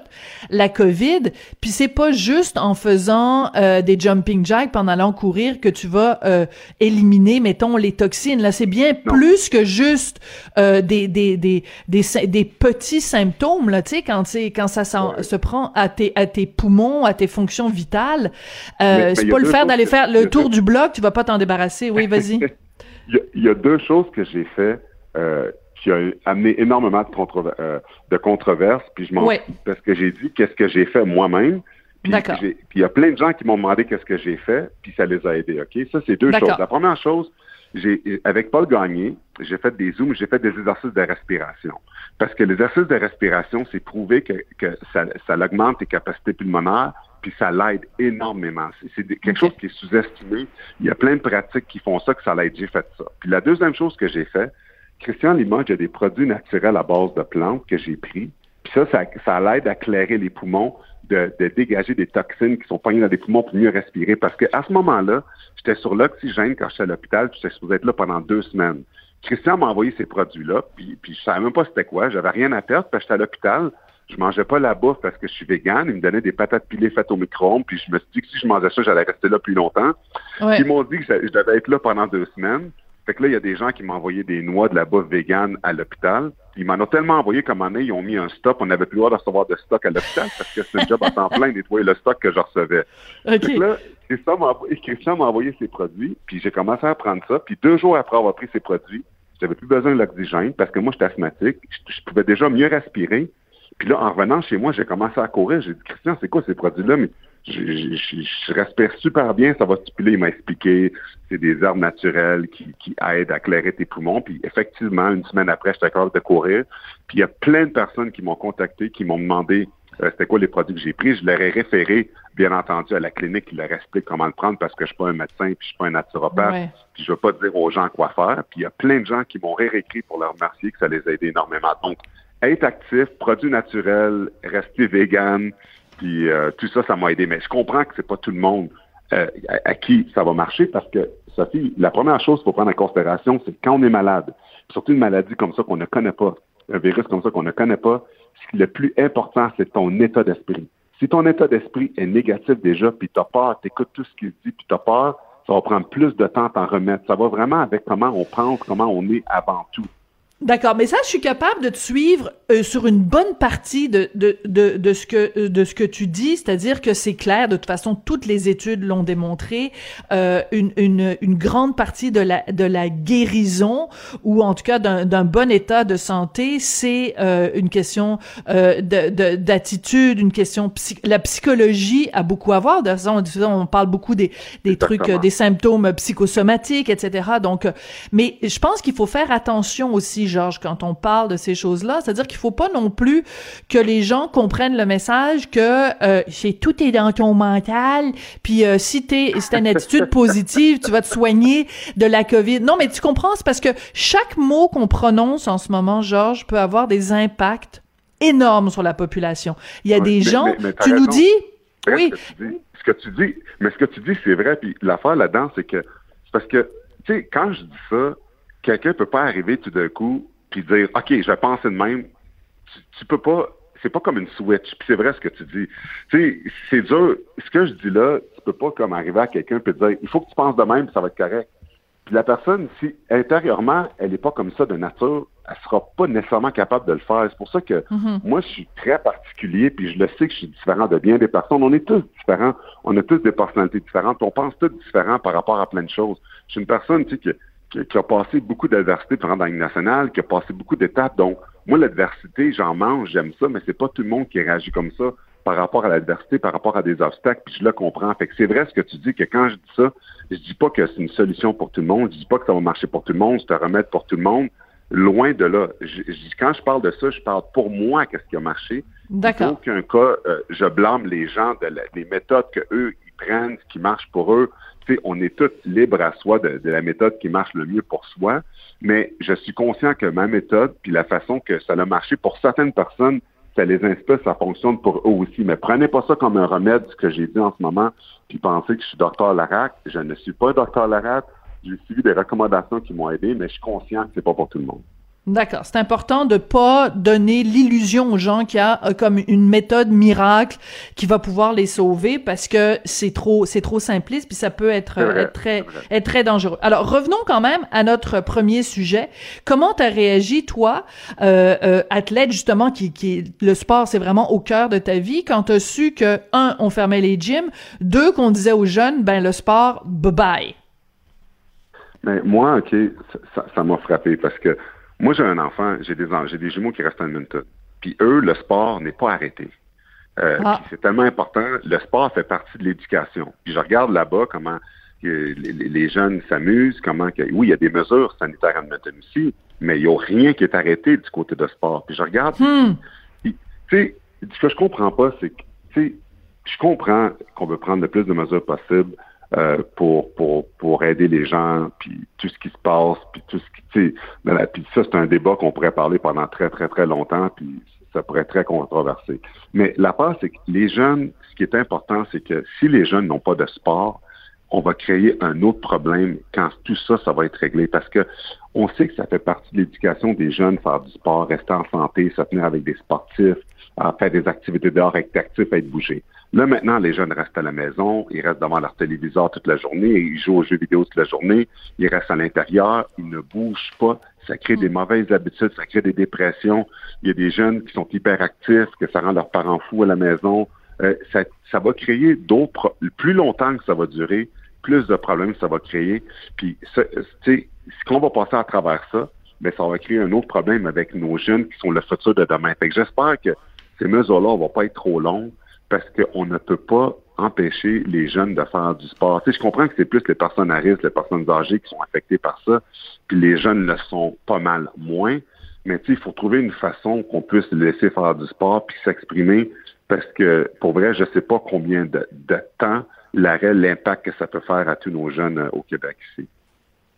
Speaker 1: la COVID, puis c'est pas juste en faisant euh, des jumping jacks pendant allant courir que tu vas euh, éliminer, mettons, les toxines. Là, c'est bien plus que juste euh, des, des, des, des, des, petits symptômes, là, tu sais, quand, quand ça se prend à tes, à tes poumons, à tes fonctions vitales. c'est pas le faire d'aller faire le tour du bloc, tu vas pas t'en débarrasser. Oui, vas-y.
Speaker 5: Il y, a deux choses que j'ai fait euh, qui ont amené énormément de, euh, de controverses, puis je m'en parce que j'ai dit qu'est-ce que j'ai fait moi-même. Puis il y a plein de gens qui m'ont demandé qu'est-ce que j'ai fait, puis ça les a aidés. Ok, ça c'est deux choses. La première chose, j'ai avec Paul Gagné, j'ai fait des zooms, j'ai fait des exercices de respiration. Parce que l'exercice de respiration, c'est prouvé que, que ça, ça augmente tes capacités pulmonaires, puis ça l'aide énormément. C'est quelque chose qui est sous-estimé. Il y a plein de pratiques qui font ça, que ça l'aide. J'ai fait ça. Puis la deuxième chose que j'ai fait, Christian Limoges a des produits naturels à base de plantes que j'ai pris. Puis ça, ça, ça l'aide à clairer les poumons, de, de, dégager des toxines qui sont poignées dans les poumons pour mieux respirer. Parce qu'à ce moment-là, j'étais sur l'oxygène quand j'étais à l'hôpital, puis j'étais supposé être là pendant deux semaines. Christian m'a envoyé ces produits-là, puis, puis je savais même pas c'était quoi. J'avais rien à perdre, parce que j'étais à l'hôpital. Je mangeais pas la bouffe parce que je suis végane. Ils me donnaient des patates pilées faites au micro-ondes. Puis je me suis dit que si je mangeais ça, j'allais rester là plus longtemps. Ils m'ont dit que je devais être là pendant deux semaines. Fait que là, il y a des gens qui m'ont envoyé des noix de la bouffe végane à l'hôpital. Ils m'en ont tellement envoyé qu'à un moment donné, ils ont mis un stop. On n'avait plus le droit de recevoir de stock à l'hôpital parce que c'est un job à temps plein nettoyer le stock que je recevais. Fait que là, Christian m'a envoyé ses produits, puis j'ai commencé à prendre ça. Puis deux jours après avoir pris ces produits, j'avais plus besoin de l'oxygène parce que moi, j'étais asthmatique. je pouvais déjà mieux respirer. Puis là, en revenant chez moi, j'ai commencé à courir. J'ai dit, Christian, c'est quoi ces produits-là? Mais je, respire super bien, ça va stipuler. Il m'a expliqué, c'est des herbes naturelles qui, qui aident à clairer tes poumons. Puis effectivement, une semaine après, j'étais capable de courir. Puis il y a plein de personnes qui m'ont contacté, qui m'ont demandé euh, c'était quoi les produits que j'ai pris. Je leur ai référé, bien entendu, à la clinique qui leur explique comment le prendre parce que je suis pas un médecin puis je suis pas un naturopathe. Puis je veux pas dire aux gens quoi faire. Puis il y a plein de gens qui m'ont réécrit pour leur remercier que ça les a aidés énormément. Donc, être actif, produits naturels, rester vegan, puis euh, tout ça, ça m'a aidé. Mais je comprends que c'est pas tout le monde euh, à, qui ça va marcher parce que, Sophie, la première chose qu'il faut prendre en considération, c'est quand on est malade, surtout une maladie comme ça qu'on ne connaît pas, un virus comme ça qu'on ne connaît pas, le plus important, c'est ton état d'esprit. Si ton état d'esprit est négatif déjà, puis tu as peur, tu écoutes tout ce qu'il dit, puis tu as peur, ça va prendre plus de temps à t'en remettre. Ça va vraiment avec comment on pense, comment on est avant tout.
Speaker 1: D'accord, mais ça, je suis capable de te suivre euh, sur une bonne partie de, de, de, de, ce que, euh, de ce que tu dis, c'est-à-dire que c'est clair, de toute façon, toutes les études l'ont démontré, euh, une, une, une, grande partie de la, de la guérison, ou en tout cas d'un bon état de santé, c'est euh, une question euh, d'attitude, une question... la psychologie a beaucoup à voir, de toute façon, on parle beaucoup des, des trucs, des symptômes psychosomatiques, etc., donc, mais je pense qu'il faut faire attention aussi, Georges, quand on parle de ces choses-là. C'est-à-dire qu'il faut pas non plus que les gens comprennent le message que euh, c'est tout est dans ton mental, puis euh, si t'es si une attitude positive, tu vas te soigner de la COVID. Non, mais tu comprends, c'est parce que chaque mot qu'on prononce en ce moment, Georges, peut avoir des impacts énormes sur la population. Il y a des gens, tu nous dis, oui.
Speaker 5: Ce que, tu dis, mais ce que tu dis, c'est vrai. Puis l'affaire là-dedans, c'est que c'est parce que tu sais, quand je dis ça, quelqu'un peut pas arriver tout d'un coup puis dire OK, je vais penser de même. Tu, peux pas. C'est pas comme une switch. Puis c'est vrai ce que tu dis. Tu sais, c'est dur. Ce que je dis là, tu peux pas comme arriver à quelqu'un et dire il faut que tu penses de même, puis ça va être correct. Puis la personne, si intérieurement, elle n'est pas comme ça de nature, elle sera pas nécessairement capable de le faire. C'est pour ça que mm-hmm. moi, je suis très particulier, puis je le sais que je suis différent de bien des personnes. On est tous différents. On a tous des personnalités différentes. On pense tous différents par rapport à plein de choses. Je suis une personne, tu sais, que qui, a passé beaucoup d'adversité pendant la Ligue nationale, qui a passé beaucoup d'étapes. Donc, moi, l'adversité, j'en mange, j'aime ça, mais c'est pas tout le monde qui réagit comme ça par rapport à l'adversité, par rapport à des obstacles, puis je le comprends. Fait que c'est vrai ce que tu dis, que quand je dis ça, je dis pas que c'est une solution pour tout le monde, je dis pas que ça va marcher pour tout le monde, c'est un remède pour tout le monde. Loin de là. Je, quand je parle de ça, je parle pour moi qu'est-ce qui a marché.
Speaker 1: D'accord.
Speaker 5: Dans aucun cas, euh, je blâme les gens de des méthodes que eux ils prennent, qui marche pour eux on est tous libres à soi de, la méthode qui marche le mieux pour soi, mais je suis conscient que ma méthode, puis la façon que ça a marché pour certaines personnes, ça les inspire, ça fonctionne pour eux aussi. Mais prenez pas ça comme un remède, ce que j'ai dit en ce moment, puis pensez que je suis docteur Larac. Je ne suis pas docteur Larac. j'ai suivi des recommandations qui m'ont aidé, mais je suis conscient que c'est pas pour tout le monde.
Speaker 1: D'accord. C'est important de pas donner l'illusion aux gens qu'il y a euh, comme une méthode miracle qui va pouvoir les sauver parce que c'est trop, c'est trop simpliste puis ça peut être, être très, être très dangereux. Alors revenons quand même à notre premier sujet. Comment t'as réagi toi, euh, euh, athlète justement qui, qui le sport c'est vraiment au cœur de ta vie quand t'as su que un on fermait les gyms, deux qu'on disait aux jeunes ben le sport bye bye.
Speaker 5: Mais moi, ok, ça m'a frappé parce que moi, j'ai un enfant, j'ai des, j'ai des jumeaux qui restent en Edmonton. Puis eux, le sport n'est pas arrêté. Euh, ah. C'est tellement important. Le sport fait partie de l'éducation. Puis je regarde là-bas comment les, jeunes s'amusent, comment que, oui, il y a des mesures sanitaires en Edmonton aussi, mais il n'y a rien qui est arrêté du côté de sport. Puis je regarde, hmm. tu sais, ce que je comprends pas, c'est que, tu sais, je comprends qu'on veut prendre le plus de mesures possibles euh, pour, pour, pour aider les gens, puis tout ce qui se passe, puis tout ce qui, tu sais, puis ça, c'est un débat qu'on pourrait parler pendant très, très, très longtemps, puis ça pourrait être très controversé. Mais la part, c'est que les jeunes, ce qui est important, c'est que si les jeunes n'ont pas de sport, on va créer un autre problème quand tout ça, ça va être réglé. Parce que on sait que ça fait partie de l'éducation des jeunes, faire du sport, rester en santé, se tenir avec des sportifs, faire des activités dehors, être actif, être bougé. Là, maintenant, les jeunes restent à la maison, ils restent devant leur téléviseur toute la journée, ils jouent aux jeux vidéo toute la journée, ils restent à l'intérieur, ils ne bougent pas. Ça crée des mauvaises habitudes, ça crée des dépressions. Il y a des jeunes qui sont hyperactifs, que ça rend leurs parents fous à la maison. Euh, ça, ça va créer d'autres, plus longtemps que ça va durer, plus de problèmes ça va créer. Puis, ce qu'on va passer à travers ça, mais ben, ça va créer un autre problème avec nos jeunes qui sont le futur de demain. Fait que j'espère que ces mesures-là ne vont pas être trop longues parce qu'on ne peut pas empêcher les jeunes de faire du sport. Tu sais, je comprends que c'est plus les personnes à risque, les personnes âgées qui sont affectées par ça, puis les jeunes le sont pas mal moins. Mais tu sais, il faut trouver une façon qu'on puisse laisser faire du sport puis s'exprimer, parce que pour vrai, je sais pas combien de, de temps l'arrêt, l'impact que ça peut faire à tous nos jeunes euh, au Québec ici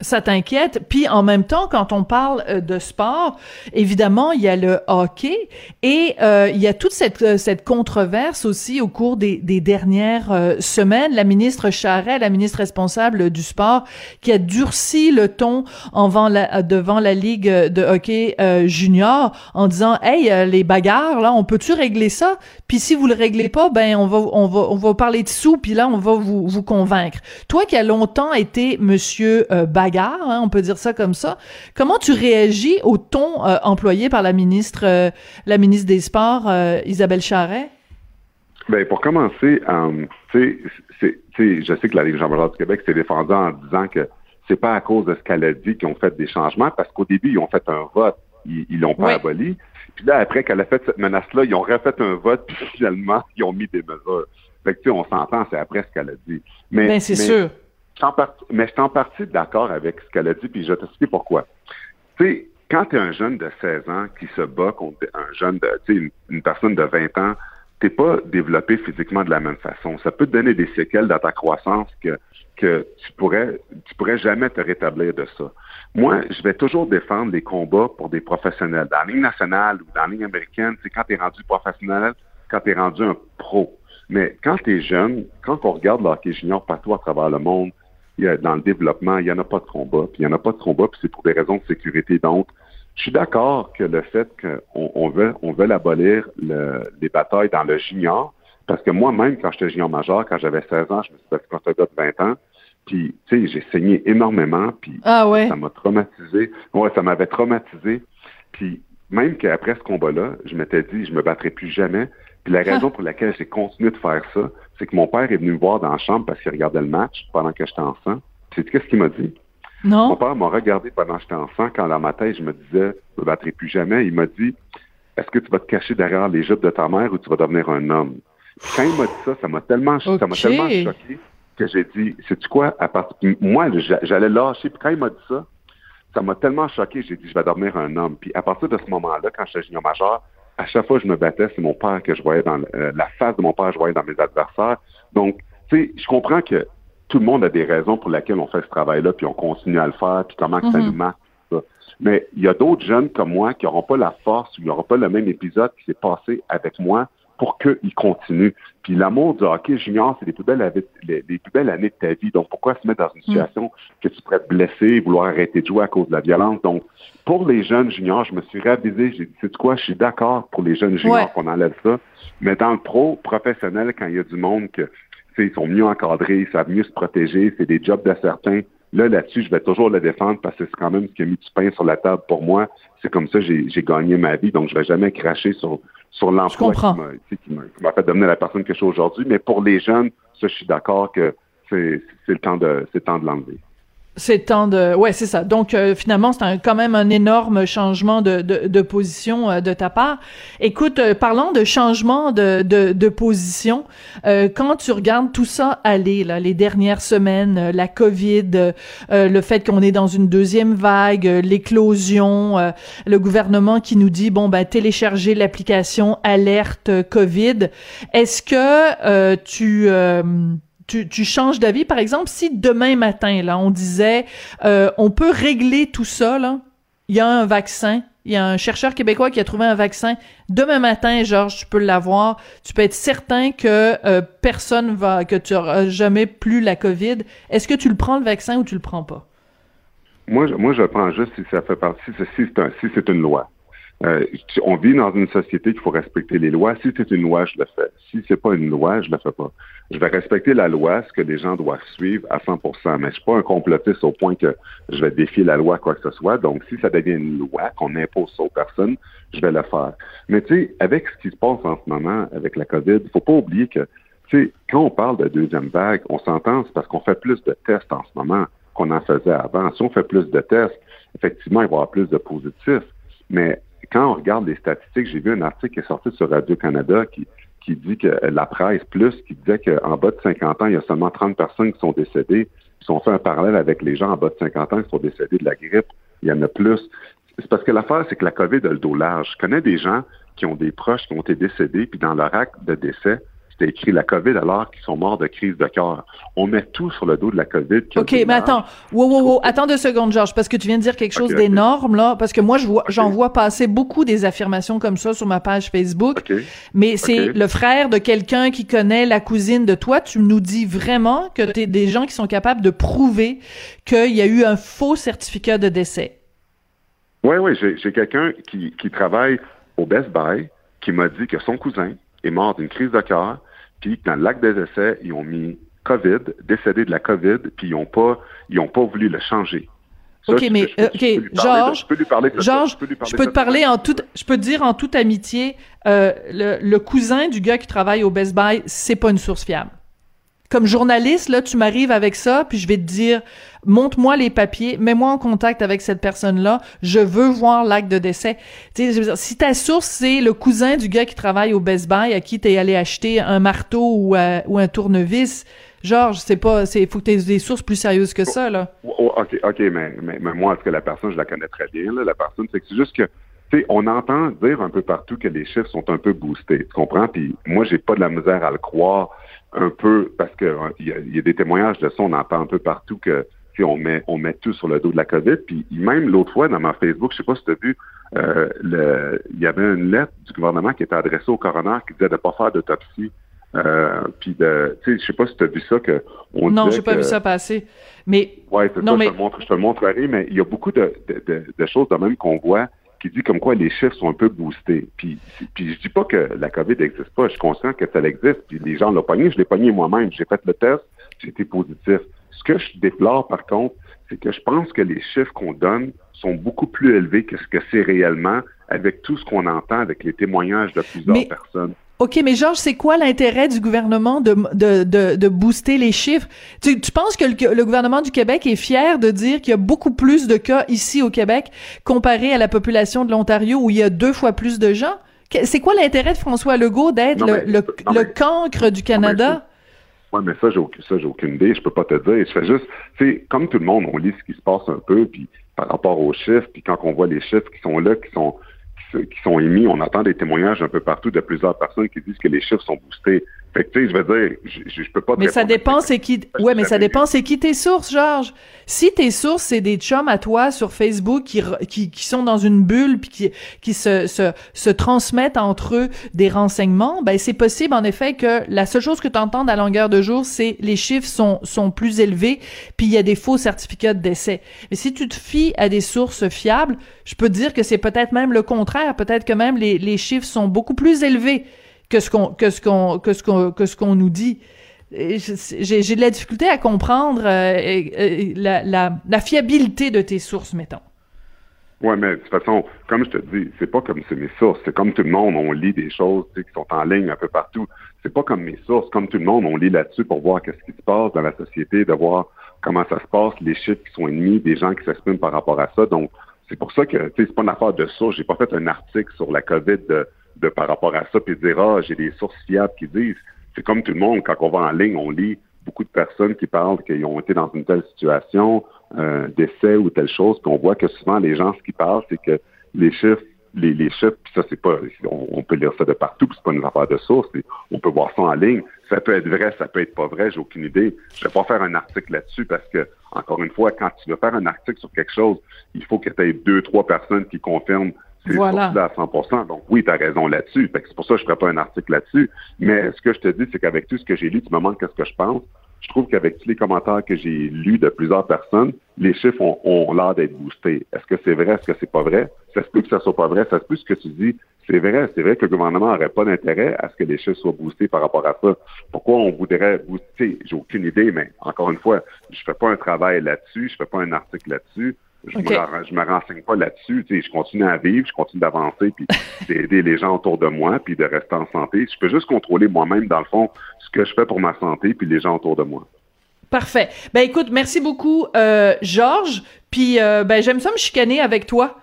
Speaker 1: ça t'inquiète. Puis en même temps, quand on parle euh, de sport, évidemment, il y a le hockey et euh, il y a toute cette, euh, cette controverse aussi au cours des, des dernières semaines. La ministre Charret, la ministre responsable du sport, qui a durci le ton en la, devant la Ligue de hockey junior en disant « Hey, les bagarres, là, on peut-tu régler ça? Puis si vous le réglez pas, ben on va, on va, on va parler de sous, puis là, on va vous, vous convaincre. » Toi qui as longtemps été monsieur bagarre, hein, on peut dire ça comme ça. Comment tu réagis au ton euh, employé par la ministre, euh, la ministre des Sports, euh, Isabelle Charret?
Speaker 5: Ben pour commencer, tu sais, je sais que la Ligue jean du Québec s'est défendue en disant que c'est pas à cause de ce qu'elle a dit qu'ils ont fait des changements, parce qu'au début, ils ont fait un vote, ils l'ont pas aboli. Puis là, après qu'elle a fait cette menace-là, ils ont refait un vote, puis finalement, ils ont mis des mesures. Fait que, tu sais, on s'entend, c'est après ce qu'elle a dit.
Speaker 1: Mais, ben, c'est sûr
Speaker 5: mais je suis en partie d'accord avec ce qu'elle a dit, puis je vais t'expliquer pourquoi. Tu sais, quand tu es un jeune de 16 ans qui se bat contre un jeune de, tu sais, une, personne de 20 ans, t'es pas développé physiquement de la même façon. Ça peut te donner des séquelles dans ta croissance que, que tu pourrais, tu pourrais jamais te rétablir de ça. Moi, je vais toujours défendre les combats pour des professionnels. Dans la ligne nationale ou dans la ligne américaine, c'est quand tu es rendu professionnel, quand tu es rendu un pro. Mais quand tu es jeune, quand on regarde l'hockey junior partout à travers le monde, dans le développement, il n'y en a pas de combat. Puis il n'y en a pas de combat, puis c'est pour des raisons de sécurité. Donc, je suis d'accord que le fait qu'on on veut, on veut abolir le, les batailles dans le junior, parce que moi-même, quand j'étais junior majeur, quand j'avais 16 ans, je me suis battu contre un gars de 20 ans, puis, tu sais, j'ai saigné énormément, puis
Speaker 1: ah ouais.
Speaker 5: ça m'a traumatisé. Ouais, ça m'avait traumatisé. Puis, même qu'après ce combat-là, je m'étais dit, je me battrai plus jamais. Puis la raison pour laquelle j'ai continué de faire ça, c'est que mon père est venu me voir dans la chambre parce qu'il regardait le match pendant que j'étais enfant. Tu sais qu'est-ce qu'il m'a dit?
Speaker 1: Non.
Speaker 5: Mon père m'a regardé pendant que j'étais enfant, quand dans ma tête, je me disais, je me battrai plus jamais. Il m'a dit, est-ce que tu vas te cacher derrière les jupes de ta mère ou tu vas devenir un homme? Quand il m'a dit ça, ça m'a tellement, ça m'a tellement choqué que j'ai dit, sais-tu quoi, à moi, j'allais lâcher. Puis quand il m'a dit ça, ça m'a tellement choqué, j'ai dit, je vais devenir un homme. Puis à partir de ce moment-là, quand j'étais junior majeur, à chaque fois que je me battais, c'est mon père que je voyais dans euh, la face de mon père, je voyais dans mes adversaires. Donc, tu sais, je comprends que tout le monde a des raisons pour lesquelles on fait ce travail-là, puis on continue à le faire, puis comment que ça mhm. nous marque. Mais il y a d'autres jeunes comme moi qui n'auront pas la force ou qui n'auront pas le même épisode qui s'est passé avec moi pour qu'ils continuent. Puis l'amour du hockey junior, c'est les plus belles, les, plus belles années de ta vie. Donc pourquoi se mettre dans une mm. situation que tu pourrais te blesser, vouloir arrêter de jouer à cause de la violence? Donc pour les jeunes juniors, je me suis réavisé, j'ai dit, c'est quoi, je suis d'accord pour les jeunes juniors qu'on enlève ça. Mais dans le pro, professionnel, quand il y a du monde que ils sont mieux encadrés, ils savent mieux se protéger, c'est des jobs de certains. Là, là-dessus, je vais toujours le défendre parce que c'est quand même ce qui a mis du pain sur la table pour moi. C'est comme ça que j'ai gagné ma vie, donc je vais jamais cracher sur, sur l'emploi qui m'a fait devenir la personne que je suis aujourd'hui. Mais pour les jeunes, ça, je suis d'accord que c'est le temps de c'est temps de l'enlever.
Speaker 1: C'est temps de, ouais, c'est ça. Donc euh, finalement, c'est quand même un énorme changement de, de, de position euh, de ta part. Écoute, euh, parlant de changement de, de, de position, quand tu regardes tout ça aller, là, les dernières semaines, la COVID, le fait qu'on est dans une deuxième vague, l'éclosion, le gouvernement qui nous dit bon ben télécharger l'application alerte COVID, est-ce que tu tu, changes d'avis, par exemple, si demain matin, là, on disait, euh, on peut régler tout ça, il y a un vaccin, il y a un chercheur québécois qui a trouvé un vaccin. Demain matin, Georges, tu peux l'avoir. Tu peux être certain que euh, personne va, que tu n'auras jamais plus la COVID. Est-ce que tu le prends le vaccin ou tu le prends pas?
Speaker 5: Moi, moi, je prends juste si ça fait partie, si c'est un, si c'est une loi. Euh, on vit dans une société qu'il faut respecter les lois. Si c'est une loi, je le fais. Si c'est pas une loi, je le fais pas. Je vais respecter la loi, ce que les gens doivent suivre à 100%, mais je suis pas un complotiste au point que je vais défier la loi quoi que ce soit. Donc, si ça devient une loi qu'on impose aux personnes, je vais le faire. Mais tu sais, avec ce qui se passe en ce moment avec la COVID, faut pas oublier que, tu sais, quand on parle de deuxième vague, on s'entend, c'est parce qu'on fait plus de tests en ce moment qu'on en faisait avant. Si on fait plus de tests, effectivement, il va y avoir plus de positifs. Mais quand on regarde les statistiques, j'ai vu un article qui est sorti sur Radio-Canada qui, qui dit que la presse plus, qui disait qu'en bas de 50 ans, il y a seulement 30 personnes qui sont décédées. Ils ont fait un parallèle avec les gens en bas de 50 ans qui sont décédés de la grippe. Il y en a plus. C'est parce que l'affaire, c'est que la COVID a le dos large. Je connais des gens qui ont des proches qui ont été décédés, puis dans leur acte de décès, c'était écrit la COVID alors qu'ils sont morts de crise de cœur. On met tout sur le dos de la COVID.
Speaker 1: OK, mais attends. Wow, wow, wow. Attends deux secondes, Georges, parce que tu viens de dire quelque chose d'énorme, là. Parce que moi, je vois, j'en vois passer beaucoup des affirmations comme ça sur ma page Facebook. Mais c'est le frère de quelqu'un qui connaît la cousine de toi. Tu nous dis vraiment que tu es des gens qui sont capables de prouver qu'il y a eu un faux certificat de décès.
Speaker 5: Oui, oui. J'ai quelqu'un qui, qui travaille au Best Buy qui m'a dit que son cousin est mort d'une crise de cœur puis dans le lac des essais, ils ont mis COVID, décédé de la COVID, puis ils n'ont pas, ils ont pas voulu le changer.
Speaker 1: OK, mais OK, Georges, je peux lui parler Georges, je peux te parler en toute, je peux te dire en toute amitié, euh, le, le, cousin du gars qui travaille au Best Buy, c'est pas une source fiable comme journaliste, là, tu m'arrives avec ça, puis je vais te dire, montre-moi les papiers, mets-moi en contact avec cette personne-là, je veux voir l'acte de décès. si ta source, c'est le cousin du gars qui travaille au Best Buy, à qui t'es allé acheter un marteau ou, euh, un tournevis, Georges, c'est pas, c'est, faut que tu des sources plus sérieuses que ça, là.
Speaker 5: Oh, oh, ok, ok, mais, mais, moi, est-ce que la personne, je la connais très bien, la personne, c'est juste que, on entend dire un peu partout que les chiffres sont un peu boostés, tu comprends? Puis moi, j'ai pas de la misère à le croire un peu, parce que euh, il y, a, des témoignages de ça, on entend un peu partout que on met on met tout sur le dos de la COVID. Puis même l'autre fois dans ma Facebook, je sais pas si tu as vu, euh, le, il y avait une lettre du gouvernement qui était adressée au coroner qui disait de ne pas faire d'autopsie. Euh, puis de, tu sais, je sais pas si tu as vu ça que
Speaker 1: on Non, j'ai pas vu ça passer. Mais
Speaker 5: ouais, non, mais... je te le montre, je te le montrerai, mais il y a beaucoup de, de, de choses de même qu'on voit qui dit comme quoi les chiffres sont un peu boostés. Puis, puis je dis pas que la COVID n'existe pas, je suis conscient que ça existe, puis les gens l'ont pogné, je l'ai pogné moi-même, j'ai fait le test, j'ai été positif. Ce que je déplore par contre, c'est que je pense que les chiffres qu'on donne sont beaucoup plus élevés que ce que c'est réellement avec tout ce qu'on entend avec les témoignages de plusieurs personnes.
Speaker 1: OK, mais Georges, c'est quoi l'intérêt du gouvernement de, de, de, de, booster les chiffres? Tu, tu penses que le, gouvernement du Québec est fier de dire qu'il y a beaucoup plus de cas ici au Québec comparé à la population de l'Ontario où il y a deux fois plus de gens? C'est quoi l'intérêt de François Legault d'être le, le, cancre du Canada?
Speaker 5: Oui, mais ça, j'ai aucune idée. Je peux pas te dire. Je fais juste, tu comme tout le monde, on lit ce qui se passe un peu, puis par rapport aux chiffres, puis quand on voit les chiffres qui sont là, qui sont qui sont émis. On entend des témoignages un peu partout de plusieurs personnes qui disent que les chiffres sont boostés. Fait que, tu sais, je veux dire, je, je peux pas.
Speaker 1: Mais ça dépend, c'est qui. Ouais, mais ça dépend, c'est qui tes sources, Georges. Si tes sources, c'est des chums à toi sur Facebook qui, qui, qui sont dans une bulle puis qui, qui se, se, se transmettent entre eux des renseignements, ben c'est possible en effet que la seule chose que tu entends à longueur de jour, c'est les chiffres sont, sont plus élevés puis il y a des faux certificats de décès. Mais si tu te fies à des sources fiables, je peux te dire que c'est peut-être même le contraire. Peut-être que même les, les chiffres sont beaucoup plus élevés que ce qu'on que ce qu'on que ce qu'on que ce qu'on nous dit. J'ai de la difficulté à comprendre euh, la, la, fiabilité de tes sources, mettons.
Speaker 5: Oui, mais de toute façon, comme je te dis, c'est pas comme c'est mes sources. C'est comme tout le monde, on lit des choses qui sont en ligne un peu partout. C'est pas comme mes sources. Comme tout le monde, on lit là-dessus pour voir qu'est-ce qui se passe dans la société, de voir comment ça se passe, les chiffres qui sont ennemis, des gens qui s'expriment par rapport à ça. Donc, c'est pour ça que c'est pas une affaire de source. J'ai pas fait un article sur la COVID de de par rapport à ça, puis dire ah j'ai des sources fiables qui disent. C'est comme tout le monde quand on va en ligne, on lit beaucoup de personnes qui parlent qu'ils ont été dans une telle situation, euh, d'essai ou telle chose, qu'on voit que souvent les gens ce qui parlent, c'est que les chiffres les, chiffres, puis ça, c'est pas, on, peut lire ça de partout, c'est pas une affaire de source, on peut voir ça en ligne. Ça peut être vrai, ça peut être pas vrai, j'ai aucune idée. Je vais pas faire un article là-dessus parce que, encore une fois, quand tu veux faire un article sur quelque chose, il faut que tu aies deux, trois personnes qui confirment
Speaker 1: voilà.
Speaker 5: à 100 Donc oui, tu as raison là-dessus. C'est pour ça que je ne ferai pas un article là-dessus. Mais ce que je te dis, c'est qu'avec tout ce que j'ai lu, tu me demandes qu'est-ce que je pense. Je trouve qu'avec tous les commentaires que j'ai lus de plusieurs personnes, les chiffres ont, l'air d'être boostés. Est-ce que c'est vrai? Est-ce que c'est pas vrai? Ça se peut que ça soit pas vrai. Ça se peut ce que tu dis. C'est vrai. C'est vrai que le gouvernement n'aurait pas d'intérêt à ce que les chiffres soient boostés par rapport à ça. Pourquoi on voudrait booster? J'ai aucune idée, mais encore une fois, je fais pas un travail là-dessus. Je fais pas un article là-dessus. Je, me, me renseigne pas là-dessus. Je continue à vivre, je continue d'avancer, puis d'aider les gens autour de moi, puis de rester en santé. Je peux juste contrôler moi-même, dans le fond, ce que je fais pour ma santé, puis les gens autour de moi.
Speaker 1: Parfait. Ben écoute, merci beaucoup, euh, Georges. Puis euh, ben j'aime ça me chicaner avec toi.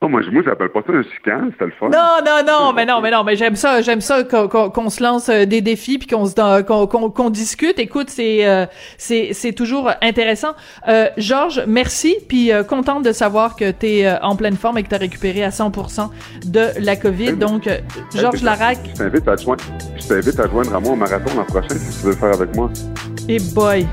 Speaker 5: Oh, moi, moi, j'appelle pas ça un chicane, c'est le fun.
Speaker 1: Non, non, non, mais non, mais non, mais j'aime ça, j'aime ça qu'on se lance euh, des défis puis qu'on se qu'on discute. Écoute, c'est euh, c'est c'est toujours intéressant. Euh, Georges, merci, puis euh, contente de savoir que tu es en pleine forme et que tu as récupéré à 100% de la COVID. Donc, Georges Larac.
Speaker 5: Je t'invite à joindre, je t'invite à joindre à moi au marathon l'an prochain si tu veux le faire avec moi.
Speaker 1: Et boy.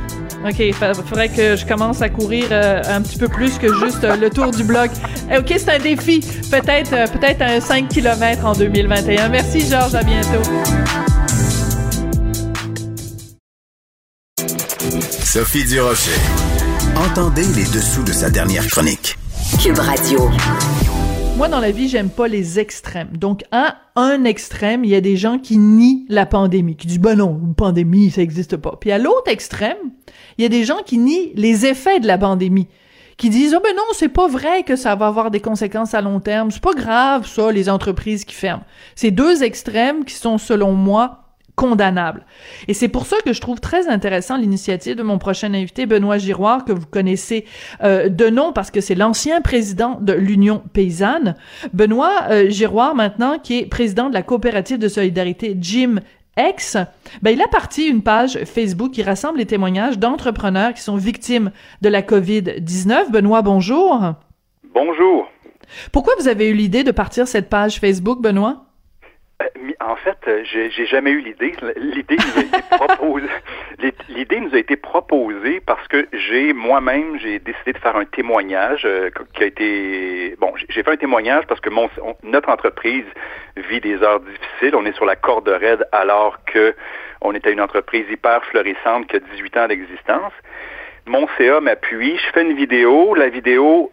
Speaker 1: OK, il faudrait que je commence à courir euh, un petit peu plus que juste euh, le tour du bloc. Eh, OK, c'est un défi. Peut-être euh, peut-être un 5 km en 2021. Merci, Georges. À bientôt.
Speaker 2: Sophie Durocher. Entendez les dessous de sa dernière chronique.
Speaker 3: Cube Radio.
Speaker 1: Moi, dans la vie, j'aime pas les extrêmes. Donc, à un extrême, il y a des gens qui nient la pandémie, qui disent, ben non, pandémie, ça existe pas. Puis à l'autre extrême, il y a des gens qui nient les effets de la pandémie qui disent oh ben non c'est pas vrai que ça va avoir des conséquences à long terme c'est pas grave ça les entreprises qui ferment c'est deux extrêmes qui sont selon moi condamnable. Et c'est pour ça que je trouve très intéressant l'initiative de mon prochain invité, Benoît Giroir, que vous connaissez euh, de nom parce que c'est l'ancien président de l'Union paysanne. Benoît euh, Giroir, maintenant, qui est président de la coopérative de solidarité Jim X, ben, il a parti une page Facebook qui rassemble les témoignages d'entrepreneurs qui sont victimes de la COVID-19. Benoît, bonjour.
Speaker 6: Bonjour.
Speaker 1: Pourquoi vous avez eu l'idée de partir cette page Facebook, Benoît?
Speaker 6: Euh, en fait, euh, j'ai jamais eu l'idée. L'idée nous a été proposée. L'idée nous a été proposée parce que j'ai moi-même j'ai décidé de faire un témoignage euh, qui a été bon. J'ai fait un témoignage parce que mon, notre entreprise vit des heures difficiles. On est sur la corde raide alors que on était une entreprise hyper florissante qui a 18 ans d'existence. Mon CA m'appuie. Je fais une vidéo. La vidéo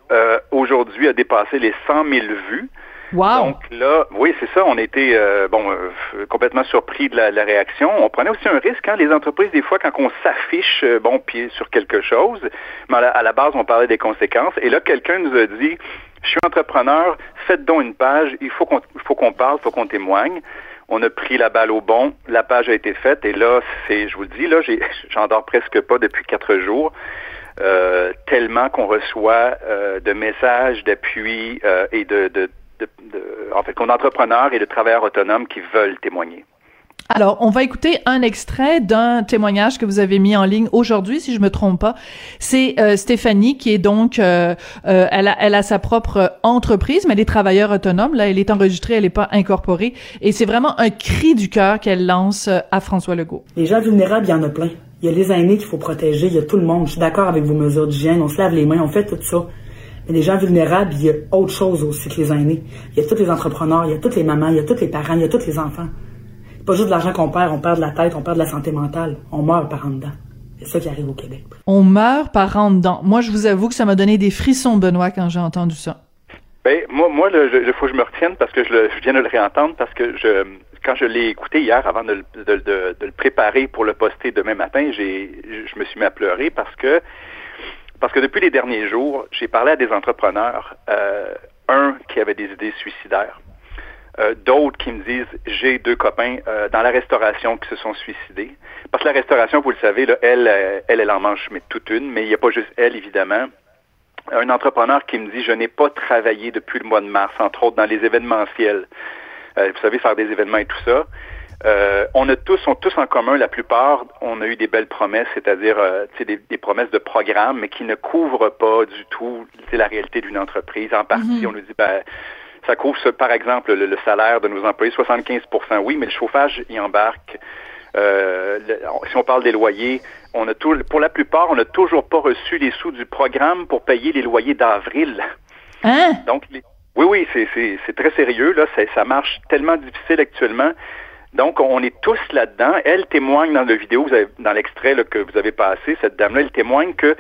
Speaker 6: aujourd'hui a dépassé les 100 000 vues. Donc là, oui, c'est ça. On était euh, bon euh, complètement surpris de la, réaction. On prenait aussi un risque. Hein, les entreprises, des fois, quand on s'affiche euh, bon pied sur quelque chose, mais à la, base, on parlait des conséquences. Et là, quelqu'un nous a dit je suis entrepreneur, faites donc une page, il faut qu'on faut qu'on parle, faut qu'on témoigne. On a pris la balle au bon, la page a été faite et là, c'est, je vous le dis, là, j'en dors presque pas depuis quatre jours. tellement qu'on reçoit de messages d'appui et de, de, en fait, qu'on entrepreneurs et de travailleurs autonomes qui veulent témoigner.
Speaker 1: Alors, on va écouter un extrait d'un témoignage que vous avez mis en ligne aujourd'hui, si je me trompe pas. C'est euh, Stéphanie qui est donc, euh, euh, elle, a, elle a sa propre entreprise, mais elle est travailleur autonome. Là, elle est enregistrée, elle n'est pas incorporée, et c'est vraiment un cri du cœur qu'elle lance à François Legault.
Speaker 7: Les gens vulnérables, il y en a plein. Il y a les aînés qu'il faut protéger, il y a tout le monde. Je suis d'accord avec vos mesures d'hygiène, on se lave les mains, on fait tout ça. Mais les gens vulnérables, il y a autre chose aussi que les aînés. Il y a tous les entrepreneurs, il y a toutes les mamans, il y a tous les parents, il y a tous les enfants pas juste de l'argent qu'on perd, on perd de la tête, on perd de la santé mentale. On meurt par en dedans. C'est ça qui arrive au Québec.
Speaker 1: On meurt par en dedans. Moi, je vous avoue que ça m'a donné des frissons, Benoît, quand j'ai entendu ça.
Speaker 6: Ben, moi, moi, il faut que je me retienne parce que je, le, je, viens de le réentendre parce que je, quand je l'ai écouté hier avant de, de, de, le préparer pour le poster demain matin, j'ai, je me suis mis à pleurer parce que, parce que depuis les derniers jours, j'ai parlé à des entrepreneurs, euh, un qui avait des idées suicidaires, euh, d'autres qui me disent j'ai deux copains euh, dans la restauration qui se sont suicidés. Parce que la restauration, vous le savez, là, elle, euh, elle, elle en mange mais toute une, mais il n'y a pas juste elle, évidemment. Un entrepreneur qui me dit je n'ai pas travaillé depuis le mois de mars, entre autres dans les événementiels. vous savez, faire des événements et tout ça. On a tous, on tous en commun, la plupart, on a eu des belles promesses, c'est-à-dire des, des, promesses de programme, mais qui ne couvrent pas du tout la réalité d'une entreprise. En partie, mm-hmm. on nous dit ben ça couvre, par exemple, le, salaire de nos employés, 75% oui, mais le chauffage y embarque. Euh, si on parle des loyers, on a tout, pour la plupart, on n'a toujours pas reçu les sous du programme pour payer les loyers d'avril.
Speaker 1: Hein?
Speaker 6: Donc, oui, oui, c'est très sérieux. Là, ça marche tellement difficile actuellement. Donc, on est tous là-dedans. Elle témoigne dans la vidéo, dans l'extrait que vous avez passé, cette dame-là, elle témoigne que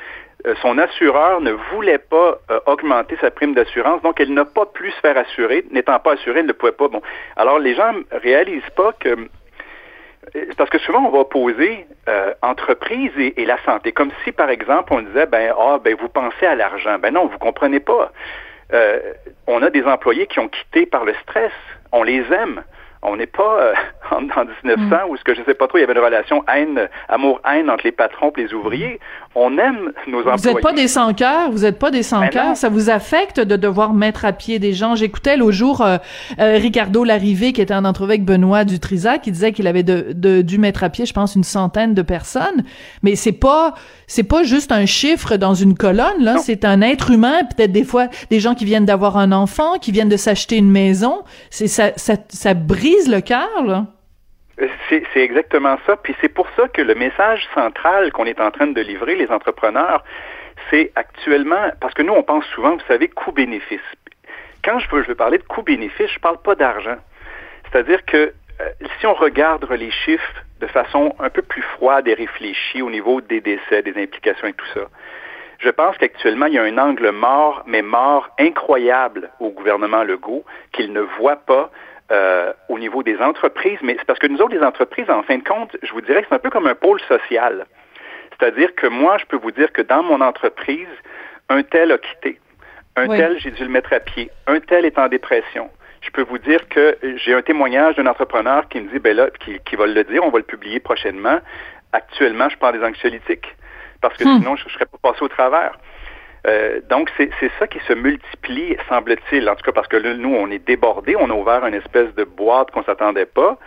Speaker 6: euh, son assureur ne voulait pas euh, augmenter sa prime d'assurance, donc elle n'a pas pu se faire assurer. N'étant pas assurée, elle ne pouvait pas. Bon, alors les gens réalisent pas que euh, parce que souvent on va opposer entreprise et, la santé, comme si par exemple on disait ben ah ben vous pensez à l'argent, ben non vous comprenez pas. on a des employés qui ont quitté par le stress, on les aime on n'est pas euh, en, 1900 mm. où ce que je sais pas trop, il y avait une relation haine, amour-haine entre les patrons et les ouvriers. On aime nos employés.
Speaker 1: Vous n'êtes pas des sans-cœurs, vous n'êtes pas des sans-cœurs. Ça vous affecte de devoir mettre à pied des gens? J'écoutais l'autre jour euh, euh, Ricardo Larrivé, qui était en entrevue avec Benoît Dutrisac, qui disait qu'il avait de, dû mettre à pied, je pense, une centaine de personnes. Mais c'est pas c'est pas juste un chiffre dans une colonne, là. C'est un être humain, peut-être des fois des gens qui viennent d'avoir un enfant, qui viennent de s'acheter une maison. C'est ça, ça, ça le cœur, là.
Speaker 6: C'est exactement ça. Puis c'est pour ça que le message central qu'on est en train de livrer, les entrepreneurs, c'est actuellement, parce que nous, on pense souvent, vous savez, coût-bénéfice. Quand je veux, je veux parler de coût-bénéfice, je parle pas d'argent. C'est-à-dire que euh, si on regarde les chiffres de façon un peu plus froide et réfléchie au niveau des décès, des implications et tout ça, je pense qu'actuellement, il y a un angle mort, mais mort incroyable au gouvernement Legault qu'il ne voit pas euh, au niveau des entreprises, mais c'est parce que nous autres, les entreprises, en fin de compte, je vous dirais que c'est un peu comme un pôle social. C'est-à-dire que moi, je peux vous dire que dans mon entreprise, un tel a quitté, un tel, j'ai dû le mettre à pied, un tel est en dépression. Je peux vous dire que j'ai un témoignage d'un entrepreneur qui me dit, ben là, qui, qui, va le dire, on va le publier prochainement. Actuellement, je prends des anxiolytiques parce que hmm. sinon, je ne serais pas passé au travers. Euh, donc, c'est ça qui se multiplie, semble-t-il, en tout cas parce que là, nous, on est débordés, on a ouvert une espèce de boîte qu'on s'attendait pas.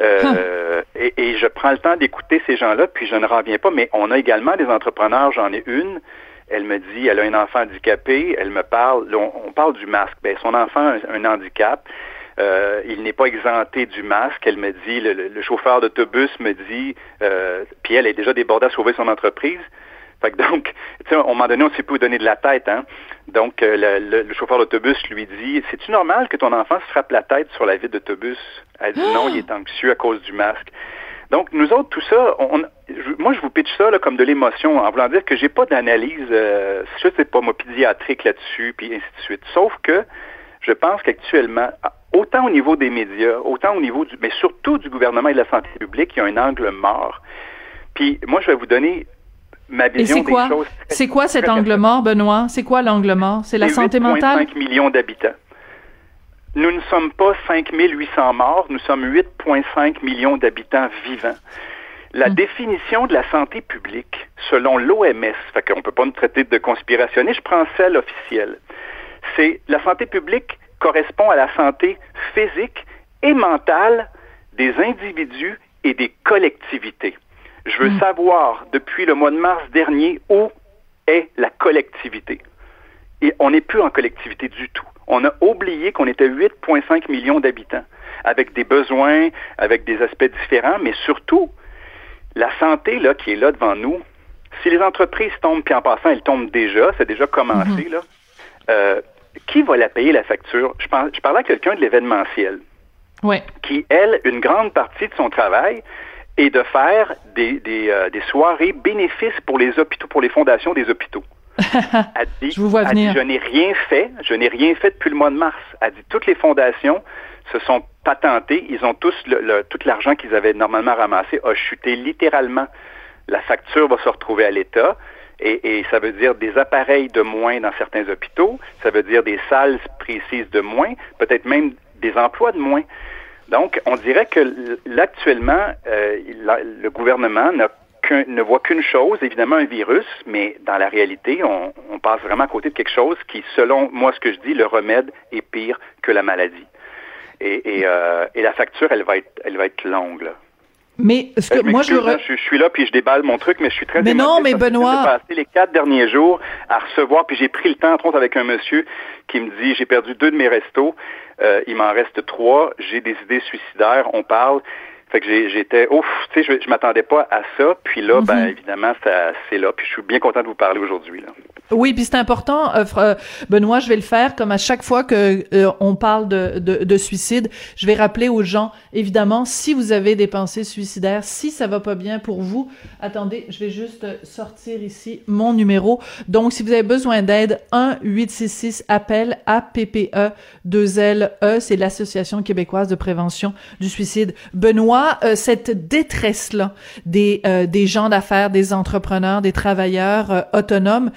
Speaker 6: Euh, et, et, je prends le temps d'écouter ces gens-là, puis je ne reviens pas, mais on a également des entrepreneurs, j'en ai une, elle me dit, elle a un enfant handicapé, elle me parle, on, parle du masque, ben, son enfant a un, handicap, euh, il n'est pas exempté du masque. Elle me dit, le, le chauffeur d'autobus me dit, euh, puis elle est déjà débordée à sauver son entreprise. Fait que donc, tu sais, à un moment donné, on plus où donner de la tête, hein. Donc, euh, le, chauffeur d'autobus lui dit C'est-tu normal que ton enfant se frappe la tête sur la vitre d'autobus? Elle dit Non, il est anxieux à cause du masque. Donc, nous autres, tout ça, on, moi, je vous pitch ça là, comme de l'émotion, en voulant dire que j'ai pas d'analyse, euh, je sais pas, moi, pédiatrique là-dessus, puis ainsi de suite. Sauf que je pense qu'actuellement, autant au niveau des médias, autant au niveau du, mais surtout du gouvernement et de la santé publique, il y a un angle mort. Puis moi, je vais vous donner ma vision
Speaker 1: c'est quoi? C'est quoi cet angle mort, Benoît? C'est quoi l'angle mort? C'est la santé mentale?
Speaker 6: 5 millions d'habitants. Nous ne sommes pas 5800 morts, nous sommes 8,5 millions d'habitants vivants. La hmm. définition de la santé publique, selon l'OMS, fait qu'on ne peut pas nous traiter de conspirationniste, je prends celle officielle, c'est la santé publique correspond à la santé physique et mentale des individus et des collectivités. Je veux savoir, depuis le mois de mars dernier, où est la collectivité. Et on n'est plus en collectivité du tout. On a oublié qu'on était 8,5 millions d'habitants, avec des besoins, avec des aspects différents, mais surtout, la santé là, qui est là devant nous, si les entreprises tombent, puis en passant, elles tombent déjà, c'est déjà commencé, là, euh, qui va la payer, la facture? Je, pense, je parlais à quelqu'un de l'événementiel,
Speaker 1: Ouais.
Speaker 6: qui, elle, une grande partie de son travail est de faire des, des, euh, des soirées bénéfices pour les hôpitaux, pour les fondations des hôpitaux. Elle dit,
Speaker 1: Je vous vois
Speaker 6: elle dit,
Speaker 1: venir.
Speaker 6: je n'ai rien fait, je n'ai rien fait depuis le mois de mars. Elle dit, toutes les fondations se sont patentées, ils ont tous, le, le- tout l'argent qu'ils avaient normalement ramassé a chuté littéralement. La facture va se retrouver à l'État. Et, et ça veut dire des appareils de moins dans certains hôpitaux, ça veut dire des salles précises de moins, peut-être même des emplois de moins. Donc, on dirait que actuellement, euh, le gouvernement n'a ne voit qu'une chose, évidemment un virus, mais dans la réalité, on, on passe vraiment à côté de quelque chose qui, selon moi, ce que je dis, le remède est pire que la maladie. Et, et, euh, et la facture, elle va être, elle va être longue. Là.
Speaker 1: Mais ce que
Speaker 6: Euh,
Speaker 1: moi je,
Speaker 6: là, je, je suis là puis je déballe mon truc, mais je suis très
Speaker 1: Mais non, mais Benoît-
Speaker 6: J'ai passé les quatre derniers jours à recevoir, puis j'ai pris le temps, entre autres, avec un monsieur qui me dit j'ai perdu deux de mes restos, euh, il m'en reste trois, j'ai des idées suicidaires, on parle. Fait que j'ai- j'étais, ouf, tu sais, je, je m'attendais pas à ça. Puis là, ben
Speaker 1: Mhm.
Speaker 6: évidemment, ça, c'est là. Puis je suis bien content de vous parler aujourd'hui. Là.
Speaker 1: Oui, puis c'est important, euh, euh, Benoît, je vais le faire comme à chaque fois que euh, on parle de, de, de suicide, je vais rappeler aux gens, évidemment, si vous avez des pensées suicidaires, si ça va pas bien pour vous, attendez, je vais juste sortir ici mon numéro. Donc, si vous avez besoin d'aide, 1-866 appel à PPE 2LE, E, c'est l'Association québécoise de prévention du suicide. Benoît, euh, cette détresse-là des, euh, des gens d'affaires, des entrepreneurs, des travailleurs euh, autonomes,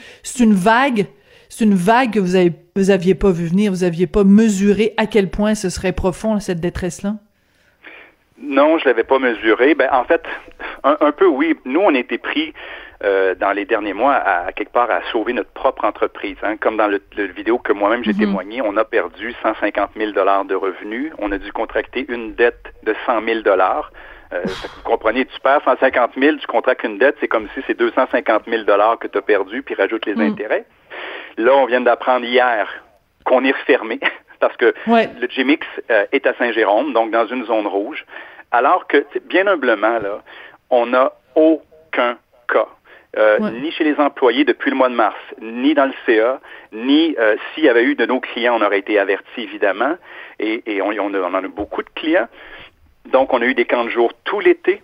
Speaker 1: une vague, c'est une vague que vous avez, vous aviez pas vu venir, vous aviez pas mesuré à quel point ce serait profond, cette détresse-là?
Speaker 6: Non, je l'avais pas mesuré. Ben, en fait, un, un peu oui. Nous, on a été pris euh, dans les derniers mois à, à quelque part à sauver notre propre entreprise. hein. Comme dans le, le vidéo que moi-même j'ai
Speaker 1: Mhm.
Speaker 6: témoigné, on a perdu 150 000 dollars de revenus. On a dû contracter une dette de 100 000 dollars. Euh, vous comprenez, tu perds 150 000, tu contractes une dette, c'est comme si c'est 250 000 dollars que tu as perdu, puis rajoute les
Speaker 1: Mm.
Speaker 6: intérêts. Là, on vient d'apprendre hier qu'on est refermé parce que
Speaker 1: Ouais.
Speaker 6: le GMX euh, est à Saint-Jérôme, donc dans une zone rouge, alors que, bien humblement, là, on n'a aucun cas. Euh,
Speaker 1: Ouais.
Speaker 6: Ni chez les employés depuis le mois de mars, ni dans le CA, ni euh, s'il y avait eu de nos clients, on aurait été avertis évidemment, et, et on, on a- on en a beaucoup de clients. Donc, on a eu des camps de jour tout l'été.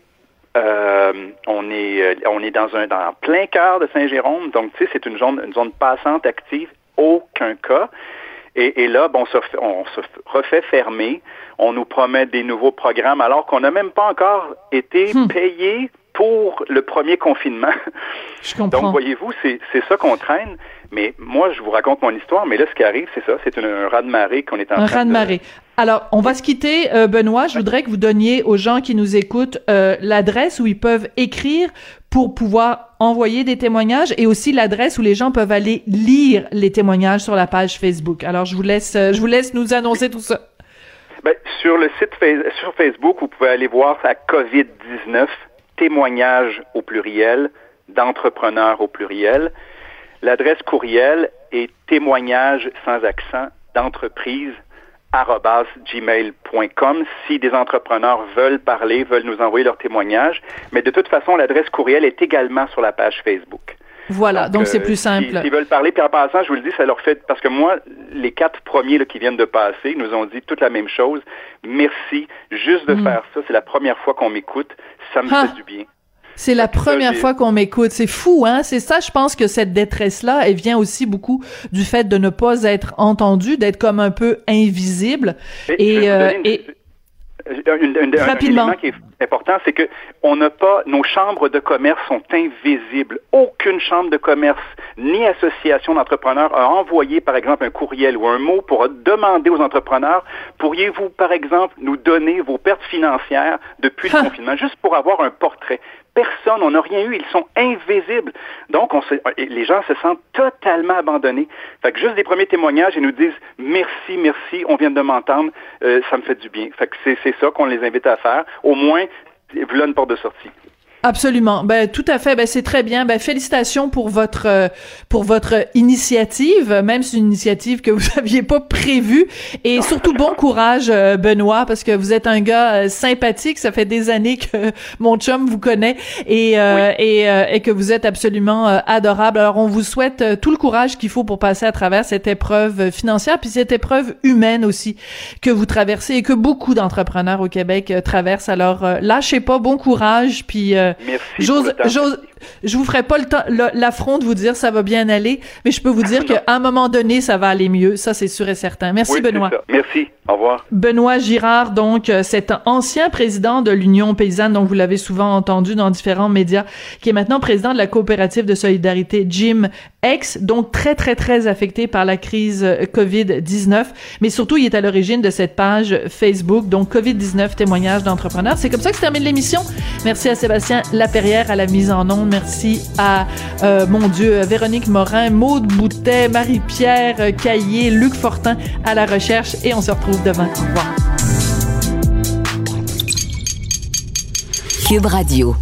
Speaker 6: Euh, on est euh, on est dans un dans plein cœur de Saint-Jérôme, donc tu sais c'est une zone une zone passante active, aucun cas. Et, et là, bon, on se, refait, on se refait fermer. On nous promet des nouveaux programmes alors qu'on n'a même pas encore été
Speaker 1: Hmm.
Speaker 6: payé pour le premier confinement.
Speaker 1: Je comprends.
Speaker 6: Donc, voyez-vous, c'est ça qu'on traîne. Mais moi, je vous raconte mon histoire, mais là, ce qui arrive, c'est ça. C'est un raz-de-marée qu'on est en
Speaker 1: un
Speaker 6: train
Speaker 1: de marée. Alors, on va se quitter, euh, Benoît. Je voudrais que vous donniez aux gens qui nous écoutent euh, l'adresse où ils peuvent écrire pour pouvoir envoyer des témoignages et aussi l'adresse où les gens peuvent aller lire les témoignages sur la page Facebook. Alors, je vous laisse, euh, je vous laisse nous annoncer tout ça.
Speaker 6: Ben, sur le site sur Facebook, vous pouvez aller voir ça COVID-19, témoignages au pluriel, d'entrepreneurs au pluriel. L'adresse courriel est témoignage sans accent d'entreprise gmail.com si des entrepreneurs veulent parler, veulent nous envoyer leur témoignage. Mais de toute façon, l'adresse courriel est également sur la page Facebook.
Speaker 1: Voilà, donc, c'est
Speaker 6: euh,
Speaker 1: plus
Speaker 6: si-
Speaker 1: simple.
Speaker 6: S'ils veulent parler, puis en passant, je vous le dis, ça leur fait... Parce que moi, les quatre premiers là, qui viennent de passer nous ont dit toute la même chose. Merci. Juste de
Speaker 1: Mm.
Speaker 6: faire ça, c'est la première fois qu'on m'écoute. Ça me
Speaker 1: Ah.
Speaker 6: fait du bien.
Speaker 1: C'est la première fois qu'on m'écoute. C'est fou, hein? C'est ça, je pense que cette détresse-là, elle vient aussi beaucoup du fait de ne pas être entendu, d'être comme un peu invisible.
Speaker 6: Et,
Speaker 1: Et, euh,
Speaker 6: donner une-
Speaker 1: et-
Speaker 6: une- une- un- un
Speaker 1: Rapidement.
Speaker 6: élément qui est important, c'est que on n'a pas, nos chambres de commerce sont invisibles. Aucune chambre de commerce ni association d'entrepreneurs a envoyé, par exemple, un courriel ou un mot pour demander aux entrepreneurs, pourriez-vous, par exemple, nous donner vos pertes financières depuis le confinement, juste pour avoir un portrait? personne, on n'a rien eu, ils sont invisibles. Donc, on se, les gens se sentent totalement abandonnés. Fait que juste des premiers témoignages, ils nous disent merci, merci, on vient de m'entendre, euh, ça me fait du bien. Fait que c'est ça qu'on les invite à faire. Au moins, voilà une porte de sortie.
Speaker 1: Absolument. Ben tout à fait. Ben c'est très bien. Ben félicitations pour votre euh, pour votre initiative, même si c'est une initiative que vous aviez pas prévue. Et surtout bon courage, euh, Benoît, parce que vous êtes un gars euh, sympathique. Ça fait des années que mon chum vous connaît et et, et que vous êtes absolument adorable. Alors on vous souhaite tout le courage qu'il faut pour passer à travers cette épreuve financière puis cette épreuve humaine aussi que vous traversez et que beaucoup d'entrepreneurs au Québec traversent. Alors lâchez pas. Bon courage puis
Speaker 6: J'ose,
Speaker 1: j'ose, je vous ferai pas le temps, l'affront de vous dire ça va bien aller, mais je peux vous dire qu'à un moment donné, ça va aller mieux. Ça, c'est sûr et certain. Merci, Benoît.
Speaker 6: Merci. Au revoir.
Speaker 1: Benoît Girard, donc, euh, cet ancien président de l'Union paysanne, dont vous l'avez souvent entendu dans différents médias, qui est maintenant président de la coopérative de solidarité Jim X, donc très, très, très affecté par la crise euh, COVID-19. Mais surtout, il est à l'origine de cette page Facebook, donc COVID-19 témoignages d'entrepreneurs. C'est comme ça que se termine l'émission. Merci à Sébastien Laperrière à la mise en onde. Merci à, euh, mon Dieu, Véronique Morin, Maude Boutet, Marie-Pierre Caillé, Luc Fortin à la recherche et on se retrouve demain. Au revoir.
Speaker 3: Cube Radio.